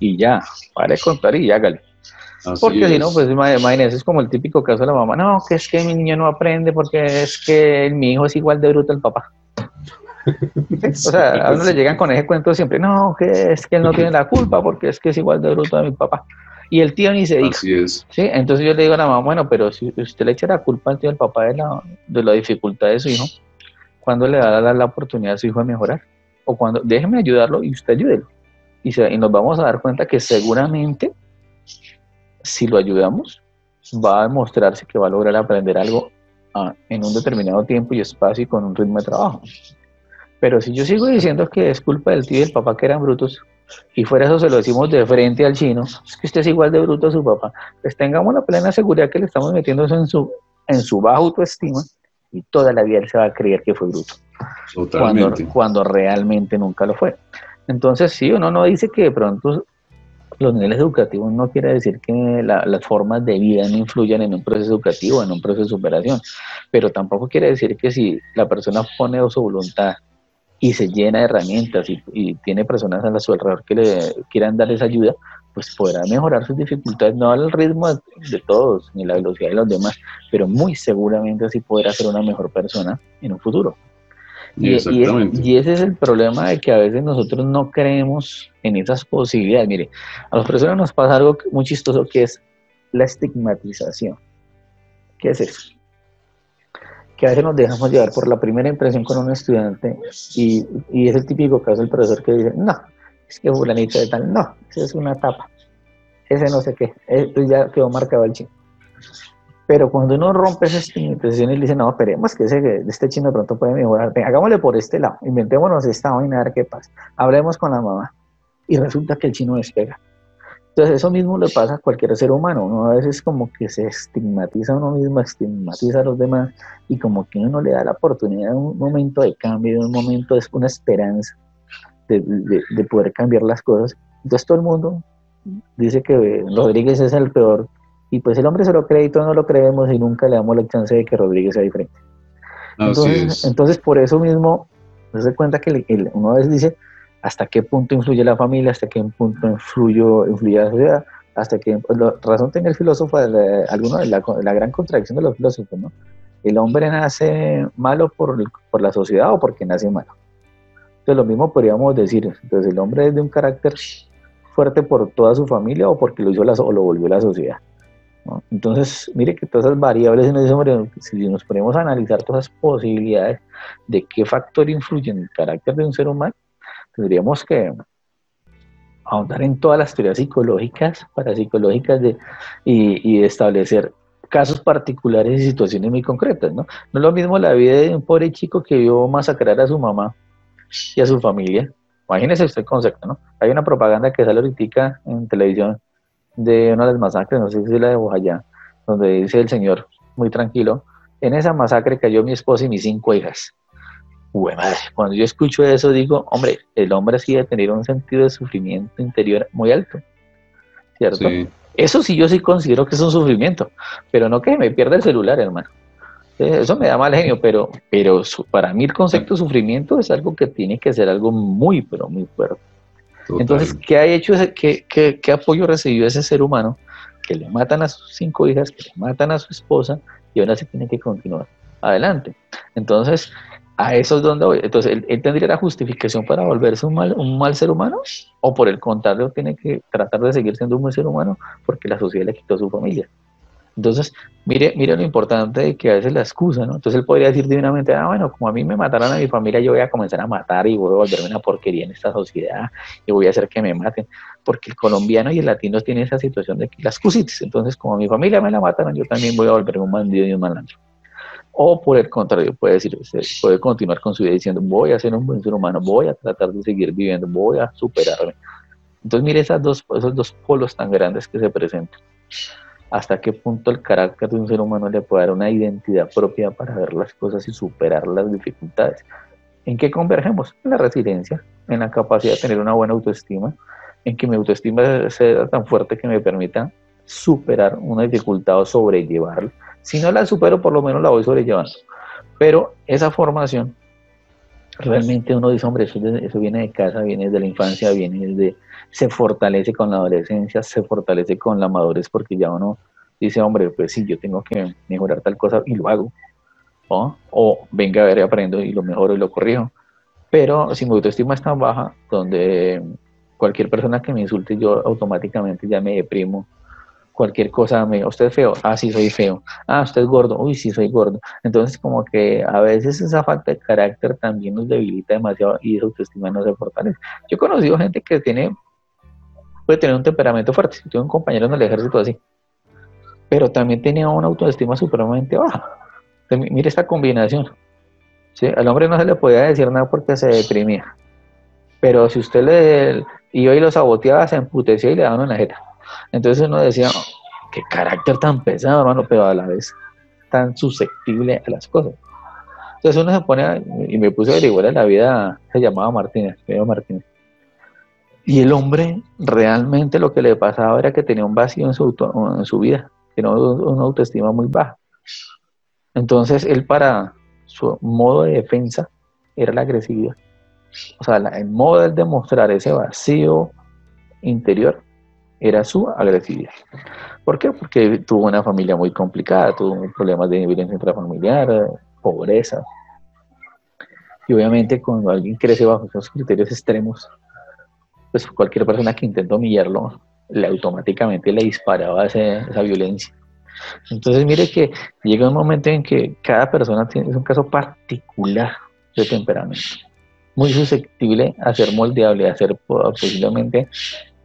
Y ya, para de contar y hágale. Porque si no, pues imagínense, es como el típico caso de la mamá, no, que es que mi niño no aprende porque es que mi hijo es igual de bruto al papá. [laughs] o sea, a uno le llegan con ese cuento siempre, no, que es que él no tiene la culpa porque es que es igual de bruto a mi papá. Y el tío ni se dice. Así es. ¿sí? Entonces yo le digo a la mamá, bueno, pero si usted le echa la culpa al tío al papá de la, de la dificultad de su hijo, ¿cuándo le va a dar la oportunidad a su hijo de mejorar? O cuando, déjeme ayudarlo y usted ayúdelo. Y, y nos vamos a dar cuenta que seguramente, si lo ayudamos, va a demostrarse que va a lograr aprender algo ah, en un determinado tiempo y espacio y con un ritmo de trabajo. Pero si yo sigo diciendo que es culpa del tío y del papá que eran brutos, y fuera eso se lo decimos de frente al chino, es que usted es igual de bruto a su papá, pues tengamos la plena seguridad que le estamos metiendo eso en su, en su baja autoestima y toda la vida él se va a creer que fue bruto. Cuando, cuando realmente nunca lo fue. Entonces, sí, uno no dice que de pronto los niveles educativos no quiere decir que las formas de vida no influyan en un proceso educativo, en un proceso de superación, pero tampoco quiere decir que si la persona pone su voluntad y se llena de herramientas y, tiene personas a su alrededor que le quieran darles ayuda, pues podrá mejorar sus dificultades, no al ritmo de, todos, ni la velocidad de los demás, pero muy seguramente así podrá ser una mejor persona en un futuro. Y, y, ese es el problema de que a veces nosotros no creemos en esas posibilidades. Mire, a las personas nos pasa algo muy chistoso que es la estigmatización. ¿Qué es eso? que a veces nos dejamos llevar por la primera impresión con un estudiante y, y es el típico caso del profesor que dice, no, es que fulanito de tal, no, esa es una tapa, ese no sé qué, esto ya quedó marcado el chino. Pero cuando uno rompe esa estigmatización y dice, no, esperemos que ese, este chino de pronto puede mejorar, hagámosle por este lado, inventémonos esta vaina a ver qué pasa, hablemos con la mamá y resulta que el chino despega. Entonces eso mismo le pasa a cualquier ser humano, uno a veces como que se estigmatiza a uno mismo, estigmatiza a los demás y como que uno le da la oportunidad de un momento de cambio, de un momento de una esperanza de, de, poder cambiar las cosas. Entonces todo el mundo dice que Rodríguez es el peor y pues el hombre se lo cree y todos no lo creemos y nunca le damos la chance de que Rodríguez sea diferente. Entonces, entonces por eso mismo se da cuenta que uno a veces dice, hasta qué punto influye la familia, hasta qué punto influye, influye la sociedad, hasta qué pues, razón tiene el filósofo, de alguno de la, gran contradicción de los filósofos, ¿no? El hombre nace malo por, por la sociedad o porque nace malo. Entonces lo mismo podríamos decir, entonces el hombre es de un carácter fuerte por toda su familia o porque lo hizo la, o lo volvió la sociedad. Entonces, mire que todas esas variables, en ese si nos ponemos a analizar todas las posibilidades de qué factor influye en el carácter de un ser humano, tendríamos que ahondar en todas las teorías psicológicas, parapsicológicas de, y, establecer casos particulares y situaciones muy concretas, ¿no? No es lo mismo la vida de un pobre chico que vio masacrar a su mamá y a su familia. Imagínese este concepto, ¿no? Hay una propaganda que sale ahorita en televisión de una de las masacres, no sé si es la de Bojayá, donde dice el señor, muy tranquilo, en esa masacre cayó mi esposa y mis cinco hijas. Uy, madre, cuando yo escucho eso digo, hombre, el hombre sí debe tener un sentido de sufrimiento interior muy alto, ¿cierto? Eso sí yo sí considero que es un sufrimiento, pero no que me pierda el celular, hermano. Eh, eso me da mal genio, pero, pero para mí el concepto de sufrimiento es algo que tiene que ser algo muy, pero muy fuerte. Entonces, ¿qué ha hecho, qué, qué apoyo recibió ese ser humano? Que le matan a sus cinco hijas, que le matan a su esposa y ahora se tiene que continuar adelante. Entonces, a eso es donde voy. Entonces, ¿él, tendría la justificación para volverse un mal, un mal ser humano? ¿O por el contrario, tiene que tratar de seguir siendo un buen ser humano porque la sociedad le quitó a su familia? Entonces, mire, mire lo importante de que a veces la excusa, ¿no? Entonces él podría decir divinamente, ah, bueno, como a mí me mataron a mi familia, yo voy a comenzar a matar y voy a volverme una porquería en esta sociedad y voy a hacer que me maten. Porque el colombiano y el latino tienen esa situación de que las excusitis. Entonces, como a mi familia me la mataron, yo también voy a volverme un bandido y un malandro. O por el contrario, puede decir, puede continuar con su vida diciendo, voy a ser un buen ser humano, voy a tratar de seguir viviendo, voy a superarme. Entonces, mire esas dos, esos dos polos tan grandes que se presentan. Hasta qué punto el carácter de un ser humano le puede dar una identidad propia para ver las cosas y superar las dificultades. ¿En qué convergemos? En la resiliencia, en la capacidad de tener una buena autoestima, en que mi autoestima sea tan fuerte que me permita superar una dificultad o sobrellevarla si no la supero, por lo menos la voy sobrellevando. Pero esa formación, realmente uno dice, hombre, eso, viene de casa, viene de la infancia, viene de... Se fortalece con la adolescencia, se fortalece con la madurez, porque ya uno dice, hombre, pues sí, yo tengo que mejorar tal cosa y lo hago. O venga a ver aprendo y lo mejoro y lo corrijo. Pero si mi autoestima es tan baja, donde cualquier persona que me insulte, yo automáticamente ya me deprimo, cualquier cosa, me usted es feo, ah, sí, soy feo, ah, usted es gordo, uy, sí, soy gordo. Entonces, como que a veces esa falta de carácter también nos debilita demasiado y esa autoestima no se fortalece. Yo he conocido gente que tiene, puede tener un temperamento fuerte, tuve un compañero en el ejército así, pero también tenía una autoestima supremamente baja. mire esta combinación. ¿sí? Al hombre no se le podía decir nada porque se deprimía. Pero si usted le iba y lo saboteaba, se emputecía y le daban una jeta. Entonces uno decía, qué carácter tan pesado, hermano, pero a la vez tan susceptible a las cosas. Entonces uno se pone, y me puse a averiguar en la vida, se llamaba Martínez, Pedro Martínez. Y el hombre realmente lo que le pasaba era que tenía un vacío en su, vida, tenía una autoestima muy baja. Entonces él para su modo de defensa era la agresividad. O sea, el modo de demostrar ese vacío interior era su agresividad. ¿Por qué? Porque tuvo una familia muy complicada, tuvo problemas de violencia intrafamiliar, pobreza. Y obviamente cuando alguien crece bajo esos criterios extremos, pues cualquier persona que intenta humillarlo, le automáticamente le disparaba esa violencia. Entonces mire que llega un momento en que cada persona tiene, es un caso particular de temperamento, muy susceptible a ser moldeable, a ser posiblemente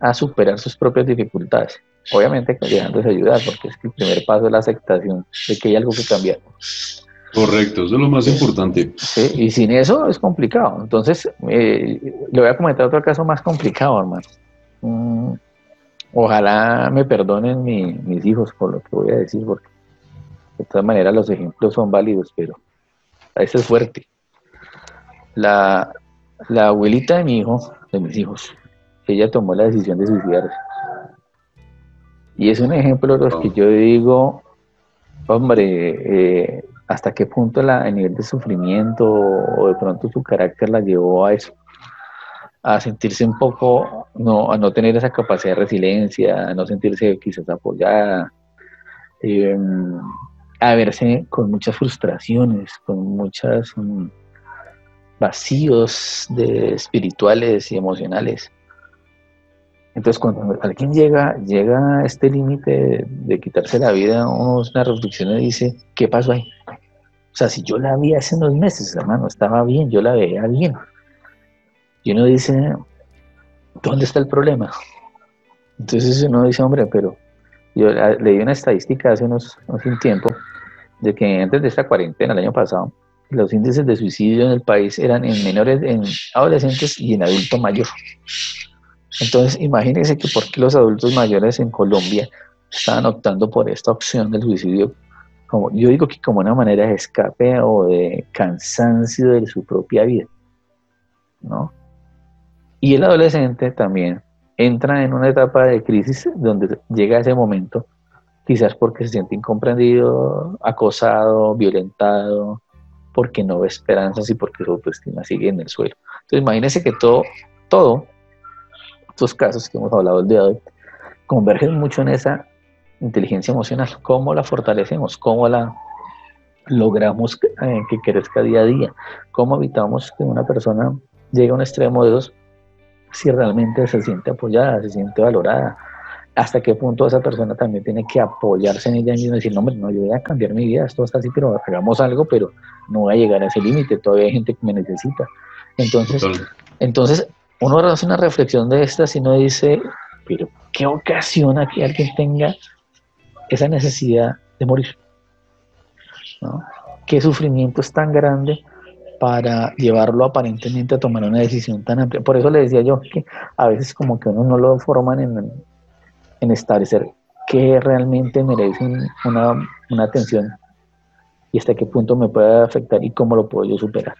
a superar sus propias dificultades. Obviamente dejándose ayudar, porque es que el primer paso es la aceptación de que hay algo que cambiar. Correcto, eso es lo más importante. Sí, y sin eso es complicado. Entonces, eh, le voy a comentar otro caso más complicado, hermano. Mm, ojalá me perdonen mis hijos por lo que voy a decir, porque de todas maneras los ejemplos son válidos, pero a veces es fuerte. La, la abuelita de mi hijo, de mis hijos, ella tomó la decisión de suicidarse. Y es un ejemplo de los que yo digo, hombre, eh, hasta qué punto la, el nivel de sufrimiento o de pronto su carácter la llevó a eso, a sentirse un poco, no, a no tener esa capacidad de resiliencia, a no sentirse quizás apoyada, em, a verse con muchas frustraciones, con muchos mm, vacíos de espirituales y emocionales Entonces, cuando alguien llega, llega a este límite de, quitarse la vida, uno una reflexión y dice, ¿qué pasó ahí? O sea, si yo la vi hace unos meses, hermano, estaba bien, yo la veía bien. Y uno dice, ¿dónde está el problema? Entonces uno dice, hombre, pero yo leí una estadística hace unos, hace un tiempo de que antes de esta cuarentena, el año pasado, los índices de suicidio en el país eran en menores, en adolescentes y en adulto mayor. Entonces, imagínense que por qué los adultos mayores en Colombia estaban optando por esta opción del suicidio, como yo digo que como una manera de escape o de cansancio de su propia vida, ¿no? Y el adolescente también entra en una etapa de crisis donde llega ese momento, quizás porque se siente incomprendido, acosado, violentado, porque no ve esperanzas y porque su autoestima sigue en el suelo. Entonces imagínense que todo, todo, estos casos que hemos hablado el día de hoy, convergen mucho en esa inteligencia emocional, cómo la fortalecemos, cómo la logramos eh, que crezca día a día, cómo evitamos que una persona llegue a un extremo de dos si realmente se siente apoyada, se siente valorada, hasta qué punto esa persona también tiene que apoyarse en ella misma y decir, no, hombre, no, yo voy a cambiar mi vida, esto está así, pero hagamos algo, pero no voy a llegar a ese límite, todavía hay gente que me necesita. Entonces, entonces uno hace una reflexión de esta y no dice, pero ¿qué ocasiona que alguien tenga esa necesidad de morir? ¿Qué sufrimiento es tan grande para llevarlo aparentemente a tomar una decisión tan amplia? Por eso le decía yo que a veces como que uno no lo forman en, en establecer qué realmente merece una, una atención y hasta qué punto me puede afectar y cómo lo puedo yo superar.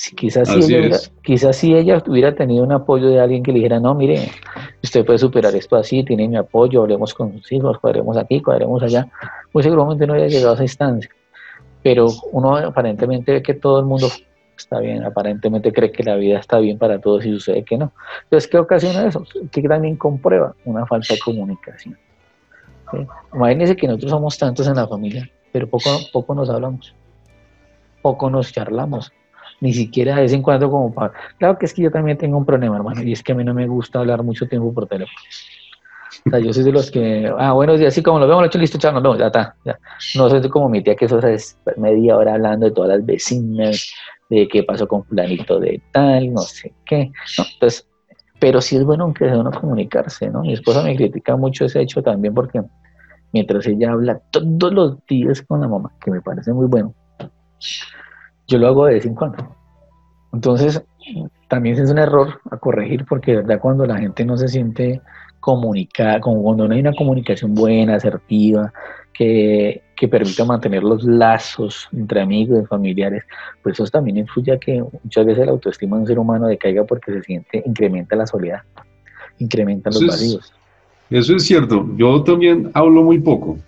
Si quizás, si ella hubiera, quizás si ella hubiera tenido un apoyo de alguien que le dijera, no, mire, usted puede superar esto así, tiene mi apoyo, hablemos con sus hijos, cuadremos aquí, cuadremos allá, pues seguramente no había llegado a esa instancia. Pero uno aparentemente ve que todo el mundo está bien, aparentemente cree que la vida está bien para todos y sucede que no. Entonces, ¿qué ocasiona eso? Que también comprueba una falta de comunicación. Imagínense que nosotros somos tantos en la familia, pero poco, poco nos hablamos, poco nos charlamos, ni siquiera de vez en cuando como para... Claro que es que yo también tengo un problema, hermano, y es que a mí no me gusta hablar mucho tiempo por teléfono. O sea, yo soy de los que, ah, buenos días, así como lo vemos, lo hecho, listo, chao, nos ya está. Ya. No soy como mi tía, que eso es media hora hablando de todas las vecinas, de qué pasó con fulanito de tal, no sé qué. Entonces, pero sí es bueno que sea uno comunicarse, ¿no? Mi esposa me critica mucho ese hecho también porque mientras ella habla todos los días con la mamá, que me parece muy bueno, yo lo hago de vez en cuando. Entonces, también es un error a corregir porque de verdad cuando la gente no se siente comunicada, como cuando no hay una comunicación buena, asertiva, que, que permita mantener los lazos entre amigos y familiares, pues eso también influye a que muchas veces la autoestima de un ser humano decaiga porque se siente, incrementa la soledad, incrementa los vacíos. Eso es cierto. Yo también hablo muy poco,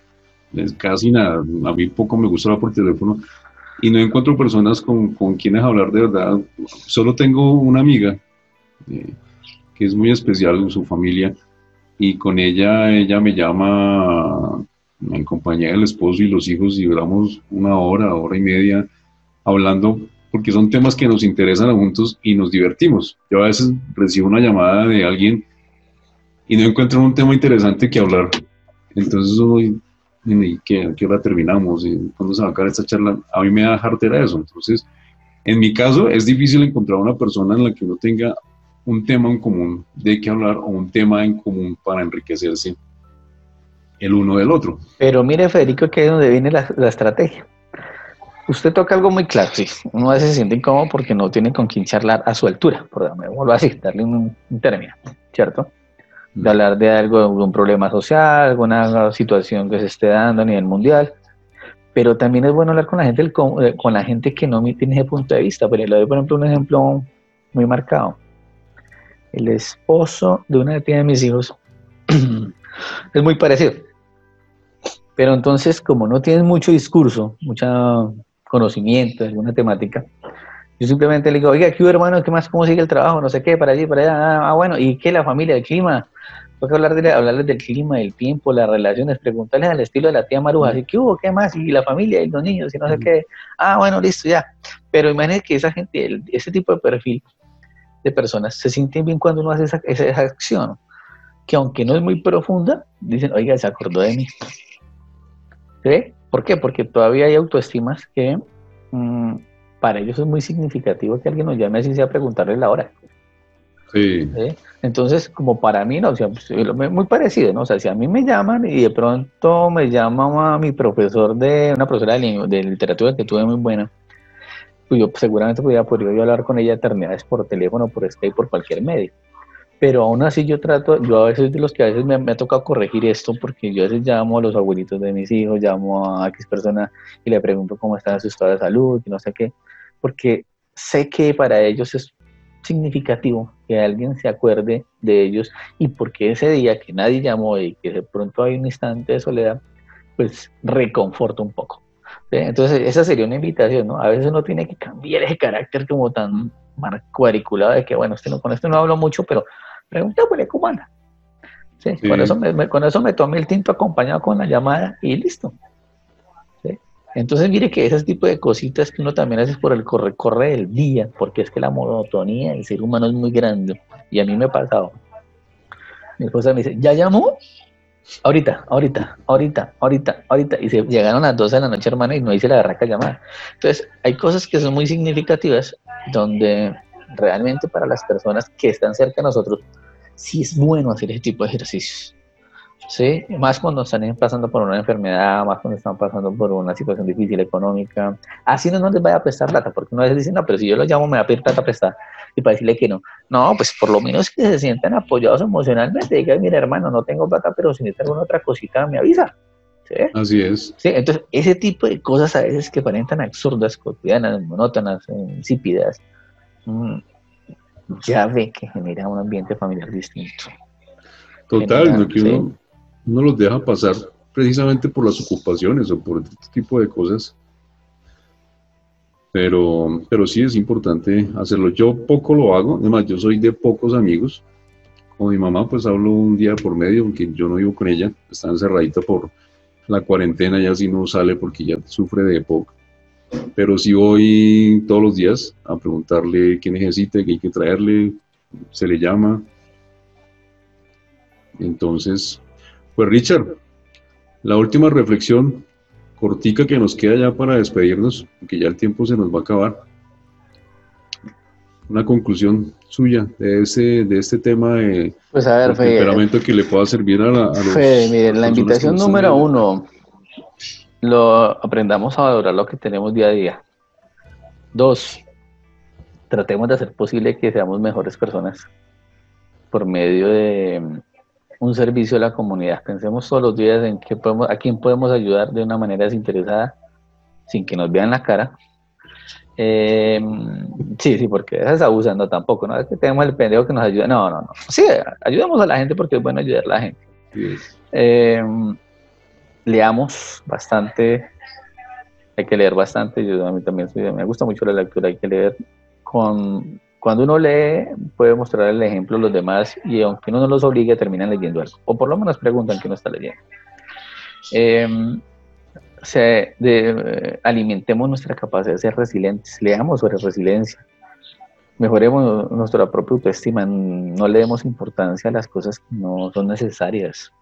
casi nada. A mí poco me gusta hablar por teléfono y no encuentro personas con, con quienes hablar de verdad. Solo tengo una amiga eh, que es muy especial en su familia y con ella, ella me llama en compañía del esposo y los hijos y duramos una hora, hora y media hablando porque son temas que nos interesan a juntos y nos divertimos. Yo a veces recibo una llamada de alguien y no encuentro un tema interesante que hablar. Entonces uno, ¿y qué, qué hora terminamos? ¿Y ¿Cuándo se va a acabar esta charla? A mí me da jartera eso. Entonces, en mi caso, es difícil encontrar una persona en la que uno tenga un tema en común de qué hablar o un tema en común para enriquecerse el uno del otro. Pero mire, Federico, que es donde viene la, estrategia. Usted toca algo muy claro, sí. Uno a veces se siente incómodo porque no tiene con quién charlar a su altura, por vuelvo así, darle un, término, ¿cierto? De hablar de algo, de un problema social, alguna situación que se esté dando a nivel mundial. Pero también es bueno hablar con la gente, eh, con la gente que no tiene ese punto de vista. Pero le doy, por ejemplo, un ejemplo muy marcado. El esposo de una de mis hijos [clears throat] es muy parecido. Pero entonces, como no tienes mucho discurso, mucho conocimiento de alguna temática, yo simplemente le digo, oiga, ¿qué hermano? ¿Qué más? ¿Cómo sigue el trabajo? No sé qué, para allí, para allá. Ah, ah bueno, ¿y qué? La familia, el clima. Tengo que hablar de, hablarles del clima, del tiempo, las relaciones, preguntarles al estilo de la tía Maruja, así, ¿qué hubo? ¿Qué más? Y la familia y los niños, y no sé qué. Ah, bueno, listo, ya. Pero imagínate que esa gente, ese tipo de perfil de personas, se sienten bien cuando uno hace esa, esa acción que aunque no es muy profunda, dicen, oiga, se acordó de mí. ¿Sí? ¿Por qué? Porque todavía hay autoestimas que mm, para ellos es muy significativo que alguien nos llame así sea a preguntarle la hora. Sí. Entonces, como para mí, no, o sea, pues, muy parecido, ¿no? O sea, si a mí me llaman y de pronto me llama a mi profesor de una profesora de, de literatura que tuve muy buena, pues yo seguramente podría poder hablar con ella eternidades por teléfono, por Skype, por cualquier medio pero aún así yo trato, yo a veces de los que a veces me, ha tocado corregir esto, porque yo a veces llamo a los abuelitos de mis hijos, llamo a X persona y le pregunto cómo está su estado de salud y no sé qué, porque sé que para ellos es significativo que alguien se acuerde de ellos y porque ese día que nadie llamó y que de pronto hay un instante de soledad, pues reconforta un poco. Entonces esa sería una invitación, ¿no? A veces uno tiene que cambiar ese carácter como tan cuadriculado de que, bueno, este no, con esto no hablo mucho, pero Pregúntale cómo anda. Sí, Con, eso me, con eso me tomé el tinto acompañado con la llamada y listo. Entonces, mire que ese tipo de cositas que uno también hace por el corre-corre del día, porque es que la monotonía del ser humano es muy grande. Y a mí me ha pasado. Mi esposa me dice, ¿ya llamó? Ahorita, ahorita, ahorita, ahorita, ahorita. Y se llegaron las 12 de la noche, hermana, y no hice la barraca llamada. Entonces, hay cosas que son muy significativas donde realmente para las personas que están cerca de nosotros, sí es bueno hacer ese tipo de ejercicios. ¿Sí? Más cuando están pasando por una enfermedad, más cuando están pasando por una situación difícil económica. Así no, no les vaya a prestar plata, porque una vez dicen, no, pero si yo lo llamo me va a pedir plata prestar. Y para decirle que no. No, pues por lo menos que se sientan apoyados emocionalmente. Digan, mira hermano, no tengo plata, pero si necesita alguna otra cosita, me avisa. ¿Sí? Así es. Sí, entonces, ese tipo de cosas a veces que parecen tan absurdas, cotidianas, monótonas, insípidas, mm, ya ve que genera un ambiente familiar distinto. Total, lo que uno, los deja pasar precisamente por las ocupaciones o por este tipo de cosas. Pero, pero sí es importante hacerlo. Yo poco lo hago, además yo soy de pocos amigos. Con mi mamá pues hablo un día por medio, porque yo no vivo con ella, está encerradita por la cuarentena, ya si no sale porque ya sufre de EPOC pero si voy todos los días a preguntarle qué necesita, qué hay que traerle, se le llama. Entonces, pues Richard, la última reflexión cortica que nos queda ya para despedirnos, porque ya el tiempo se nos va a acabar. Una conclusión suya de este, de este tema de pues a ver, temperamento que le pueda servir a, la, a mire, la invitación número uno, lo aprendamos a valorar lo que tenemos día a día. Dos, tratemos de hacer posible que seamos mejores personas por medio de un servicio a la comunidad. Pensemos todos los días en qué podemos, a quién podemos ayudar de una manera desinteresada, sin que nos vean la cara. Em, sí, sí, porque está abusando tampoco, ¿no? Es que tenemos el pendejo que nos ayuda. No, no, no. Sí, ayudemos a la gente porque es bueno ayudar a la gente. Em, leamos bastante, hay que leer bastante, yo a mí también me gusta mucho la lectura, hay que leer con cuando uno lee puede mostrar el ejemplo a los demás y aunque uno no los obligue terminan leyendo algo o por lo menos preguntan que uno está leyendo. Em, de, alimentemos nuestra capacidad de ser resilientes, leamos sobre resiliencia, mejoremos nuestra propia autoestima, no le demos importancia a las cosas que no son necesarias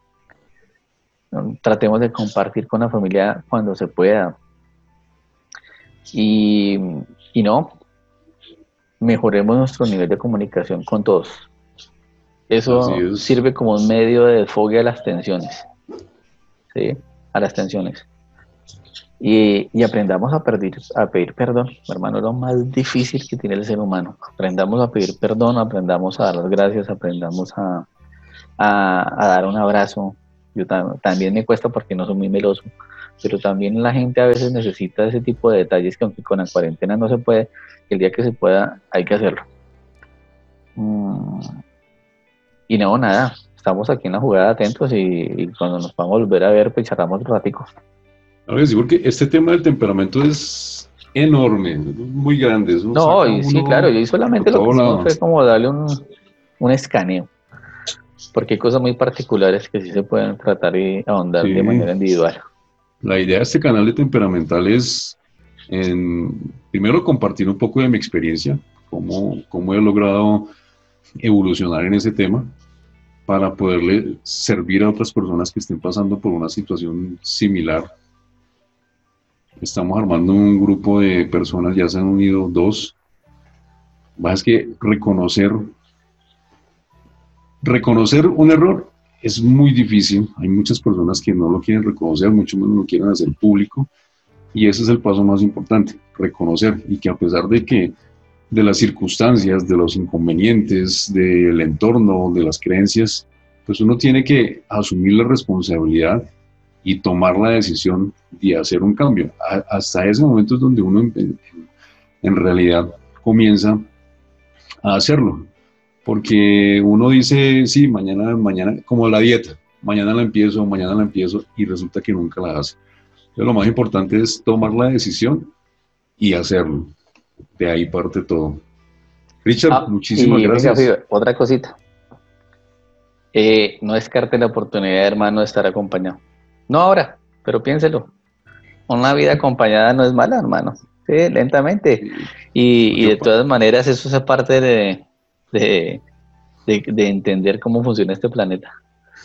tratemos de compartir con la familia cuando se pueda. Y, no, mejoremos nuestro nivel de comunicación con todos. Eso sirve como un medio de desfogue a las tensiones. ¿sí? A las tensiones. Y, aprendamos a pedir, a pedir perdón. Hermano, es lo más difícil que tiene el ser humano. Aprendamos a pedir perdón, aprendamos a dar las gracias, aprendamos a, a dar un abrazo, yo también me cuesta porque no soy muy meloso, pero también la gente a veces necesita ese tipo de detalles que aunque con la cuarentena no se puede, el día que se pueda hay que hacerlo. Mm, y no, nada, estamos aquí en la jugada atentos y, cuando nos vamos a volver a ver, pues charlamos un ratico. ver, sí, porque este tema del temperamento es enorme, muy grande. no, y sí, claro, yo solamente lo que hicimos fue como darle un, un escaneo porque hay cosas muy particulares que sí se pueden tratar y ahondar de manera individual. La idea de este canal de Temperamental es, en, primero, compartir un poco de mi experiencia, cómo, cómo he logrado evolucionar en ese tema. para poderle servir a otras personas que estén pasando por una situación similar. Estamos armando un grupo de personas, ya se han unido dos. Más que reconocer, reconocer un error es muy difícil. Hay muchas personas que no lo quieren reconocer, mucho menos lo quieren hacer público. Y ese es el paso más importante, reconocer. Y que a pesar de que de las circunstancias, de los inconvenientes, del entorno, de las creencias, pues uno tiene que asumir la responsabilidad y tomar la decisión de hacer un cambio. hasta ese momento es donde uno en, realidad comienza a hacerlo. Porque uno dice, sí, mañana, mañana, como la dieta, mañana la empiezo, mañana la empiezo y resulta que nunca la hace. Entonces lo más importante es tomar la decisión y hacerlo. De ahí parte todo. Richard, ah, muchísimas gracias. otra cosita. Eh, no descarte la oportunidad, hermano, de estar acompañado. No ahora, pero piénselo. Una vida acompañada no es mala, hermano. Sí, lentamente. Y, de todas maneras, eso es parte de, de, entender cómo funciona este planeta.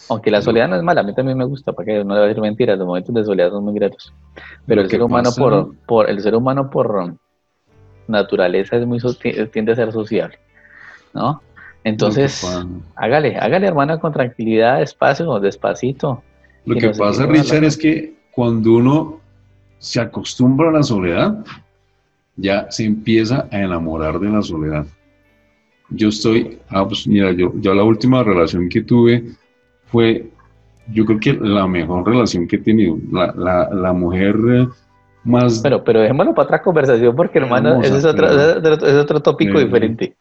Aunque la soledad no es mala, a mí también me gusta, para que no le voy a decir mentiras, los momentos de soledad son muy gratos. Pero el ser humano por, por, el ser humano por naturaleza es muy tiende a ser sociable, ¿no? Entonces, hágale, hágale, hermana, con tranquilidad, despacio, despacito. Lo que pasa, Richard, es que cuando uno se acostumbra a la soledad, ya se empieza a enamorar de la soledad. Yo estoy, ah, pues mira, yo, la última relación que tuve fue, yo creo que la mejor relación que he tenido. La, la, mujer más... Pero, pero dejémoslo para otra conversación porque, hermano, ese es otro, es otro tópico diferente.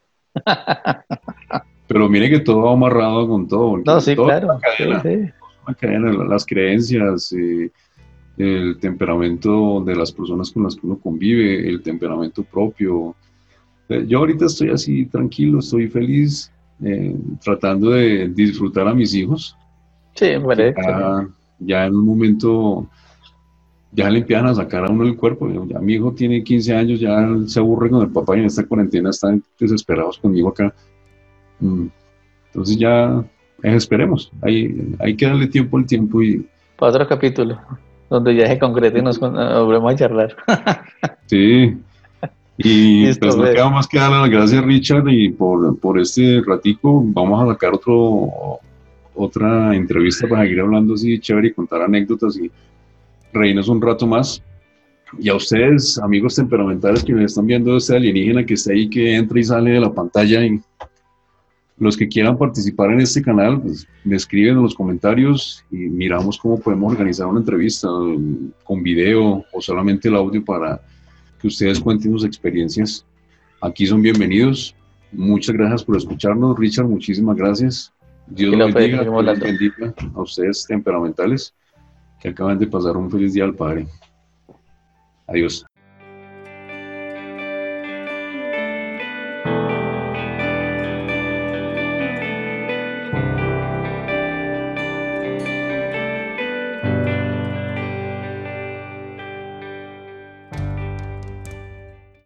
Pero mire que todo va amarrado con todo. No, sí, claro. las creencias, eh, el temperamento de las personas con las que uno convive, el temperamento propio. Eh, yo ahorita estoy así tranquilo, estoy feliz, eh, tratando de disfrutar a mis hijos. Sí, parece. Ya, ya en un momento ya le empiezan a sacar a uno el cuerpo. Ya mi hijo tiene 15 años, ya se aburre con el papá y en esta cuarentena están desesperados conmigo acá. Mm. Entonces ya esperemos, hay, hay que darle tiempo al tiempo y... Para otro capítulo, donde ya se concrete y nos volvemos a charlar. sí. Y pues no queda más que darle las gracias Richard y por, por este ratico vamos a sacar otro otra entrevista para seguir hablando así chévere y contar anécdotas y reírnos un rato más. Y a ustedes, amigos temperamentales que me están viendo, este alienígena que está ahí, que entra y sale de la pantalla, y los que quieran participar en este canal, pues, me escriben en los comentarios y miramos cómo podemos organizar una entrevista con video o solamente el audio para que ustedes cuenten sus experiencias. Aquí son bienvenidos. Muchas gracias por escucharnos. Richard, muchísimas gracias. Dios los bendiga, bendiga a ustedes temperamentales que acaban de pasar un feliz día al Padre. Adiós.